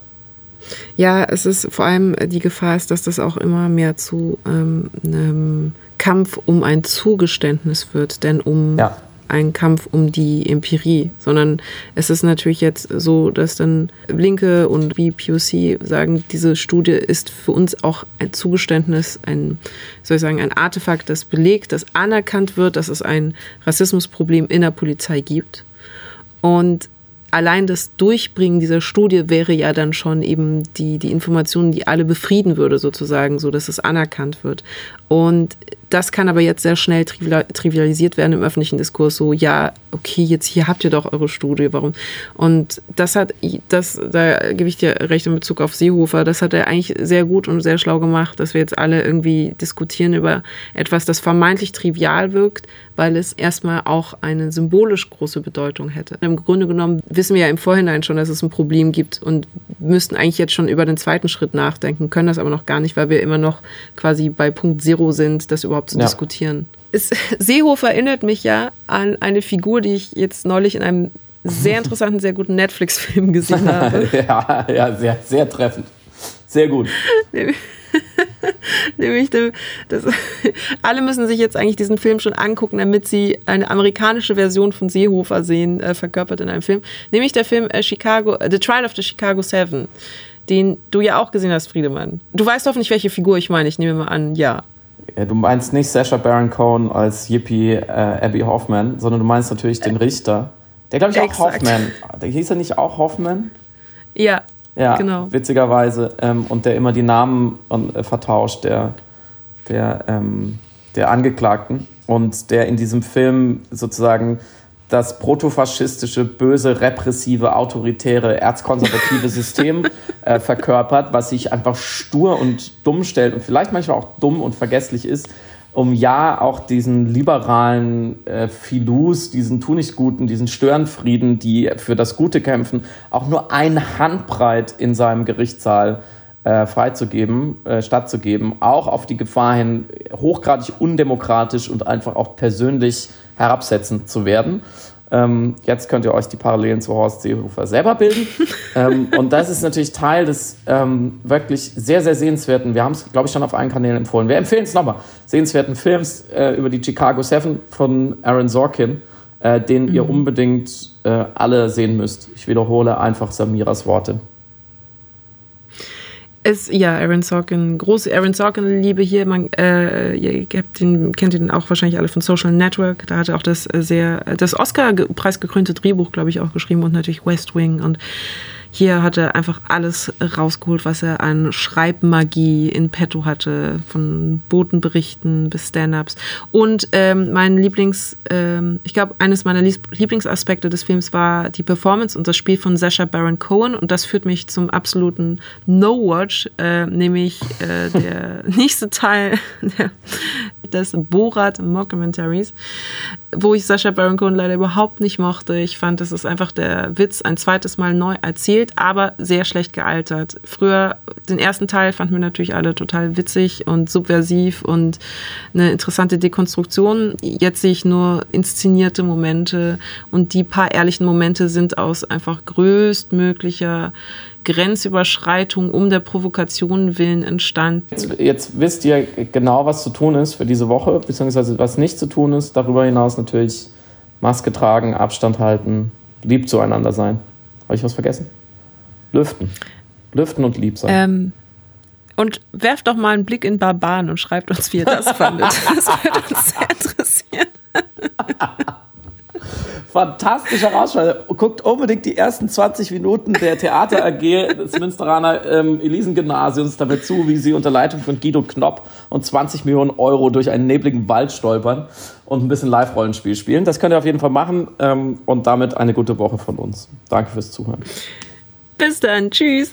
Ja, es ist vor allem die Gefahr ist, dass das auch immer mehr zu ähm, einem Kampf um ein Zugeständnis wird, denn um ja ein Kampf um die Empirie, sondern es ist natürlich jetzt so, dass dann Linke und BPOC sagen, diese Studie ist für uns auch ein Zugeständnis, ein, soll ich sagen, ein Artefakt, das belegt, das anerkannt wird, dass es ein Rassismusproblem in der Polizei gibt. Und allein das Durchbringen dieser Studie wäre ja dann schon eben die, die Information, die alle befrieden würde, sozusagen, so dass es anerkannt wird. Und das kann aber jetzt sehr schnell trivialisiert werden im öffentlichen Diskurs. So, ja, okay, jetzt hier habt ihr doch eure Studie, warum? Und das hat, das, da gebe ich dir recht in Bezug auf Seehofer, das hat er eigentlich sehr gut und sehr schlau gemacht, dass wir jetzt alle irgendwie diskutieren über etwas, das vermeintlich trivial wirkt, weil es erstmal auch eine symbolisch große Bedeutung hätte. Im Grunde genommen wissen wir ja im Vorhinein schon, dass es ein Problem gibt und müssten eigentlich jetzt schon über den zweiten Schritt nachdenken, können das aber noch gar nicht, weil wir immer noch quasi bei Punkt Zero sind, das überhaupt zu ja. diskutieren. Es, (laughs) Seehofer erinnert mich ja an eine Figur, die ich jetzt neulich in einem sehr interessanten, sehr guten Netflix-Film gesehen (laughs) habe. ja, ja sehr, sehr treffend. Sehr gut. (laughs) Nämlich, das, alle müssen sich jetzt eigentlich diesen Film schon angucken, damit sie eine amerikanische Version von Seehofer sehen, äh, verkörpert in einem Film. Nämlich der Film äh, Chicago, äh, The Trial of the Chicago Seven, den du ja auch gesehen hast, Friedemann. Du weißt hoffentlich, welche Figur ich meine. Ich nehme mal an, ja. Du meinst nicht Sasha Baron Cohen als Yippie äh, Abby Hoffman, sondern du meinst natürlich den Richter. Der glaube ich auch Exakt. Hoffman. Der hieß er nicht auch Hoffman? Ja, ja, genau. witzigerweise. Ähm, und der immer die Namen äh, vertauscht, der, der, ähm, der Angeklagten. Und der in diesem Film sozusagen das protofaschistische, böse, repressive, autoritäre, erzkonservative System äh, verkörpert, was sich einfach stur und dumm stellt und vielleicht manchmal auch dumm und vergesslich ist, um ja auch diesen liberalen äh, Filus, diesen Tunichtguten, diesen Störenfrieden, die für das Gute kämpfen, auch nur ein Handbreit in seinem Gerichtssaal äh, freizugeben, äh, stattzugeben, auch auf die Gefahr hin, hochgradig undemokratisch und einfach auch persönlich herabsetzend zu werden. Ähm, jetzt könnt ihr euch die Parallelen zu Horst Seehofer selber bilden. (laughs) ähm, und das ist natürlich Teil des ähm, wirklich sehr, sehr sehenswerten, wir haben es, glaube ich, schon auf allen Kanälen empfohlen. Wir empfehlen es nochmal, sehenswerten Films äh, über die Chicago Seven von Aaron Sorkin, äh, den mhm. ihr unbedingt äh, alle sehen müsst. Ich wiederhole einfach Samiras Worte. Es, ja, Aaron Sorkin, große Aaron Sorkin-Liebe hier. Man, äh, ihr habt den, kennt ihn auch wahrscheinlich alle von Social Network. Da hat er auch das äh, sehr, das Oscar-preisgekrönte Drehbuch, glaube ich, auch geschrieben und natürlich West Wing und hier hat er einfach alles rausgeholt, was er an Schreibmagie in petto hatte, von Botenberichten bis Stand-ups. Und ähm, mein Lieblings, ähm, ich glaube, eines meiner Lieblingsaspekte des Films war die Performance und das Spiel von Sasha Baron Cohen. Und das führt mich zum absoluten No-Watch, äh, nämlich äh, der (laughs) nächste Teil der, des Borat Mockumentaries, wo ich Sasha Baron Cohen leider überhaupt nicht mochte. Ich fand, das ist einfach der Witz ein zweites Mal neu erzählt, aber sehr schlecht gealtert. Früher, den ersten Teil fanden wir natürlich alle total witzig und subversiv und eine interessante Dekonstruktion. Jetzt sehe ich nur inszenierte Momente und die paar ehrlichen Momente sind aus einfach größtmöglicher Grenzüberschreitung um der Provokation willen entstanden. Jetzt, jetzt, wisst ihr genau, was zu tun ist für diese Woche, beziehungsweise was nicht zu tun ist. Darüber hinaus natürlich Maske tragen, Abstand halten, lieb zueinander sein. Habe ich was vergessen? Lüften. Lüften und lieb sein. Ähm, und werft doch mal einen Blick in Barbaren und schreibt uns, wie ihr das (laughs) fandet. Das würde uns sehr interessieren. (laughs) Fantastischer Rausschau. Guckt unbedingt die ersten 20 Minuten der Theater AG des Münsteraner ähm, Elisengymnasiums dabei zu, wie sie unter Leitung von Guido Knopp und 20 Millionen Euro durch einen nebligen Wald stolpern und ein bisschen Live-Rollenspiel spielen. Das könnt ihr auf jeden Fall machen ähm, und damit eine gute Woche von uns. Danke fürs Zuhören. Bis dann. Tschüss.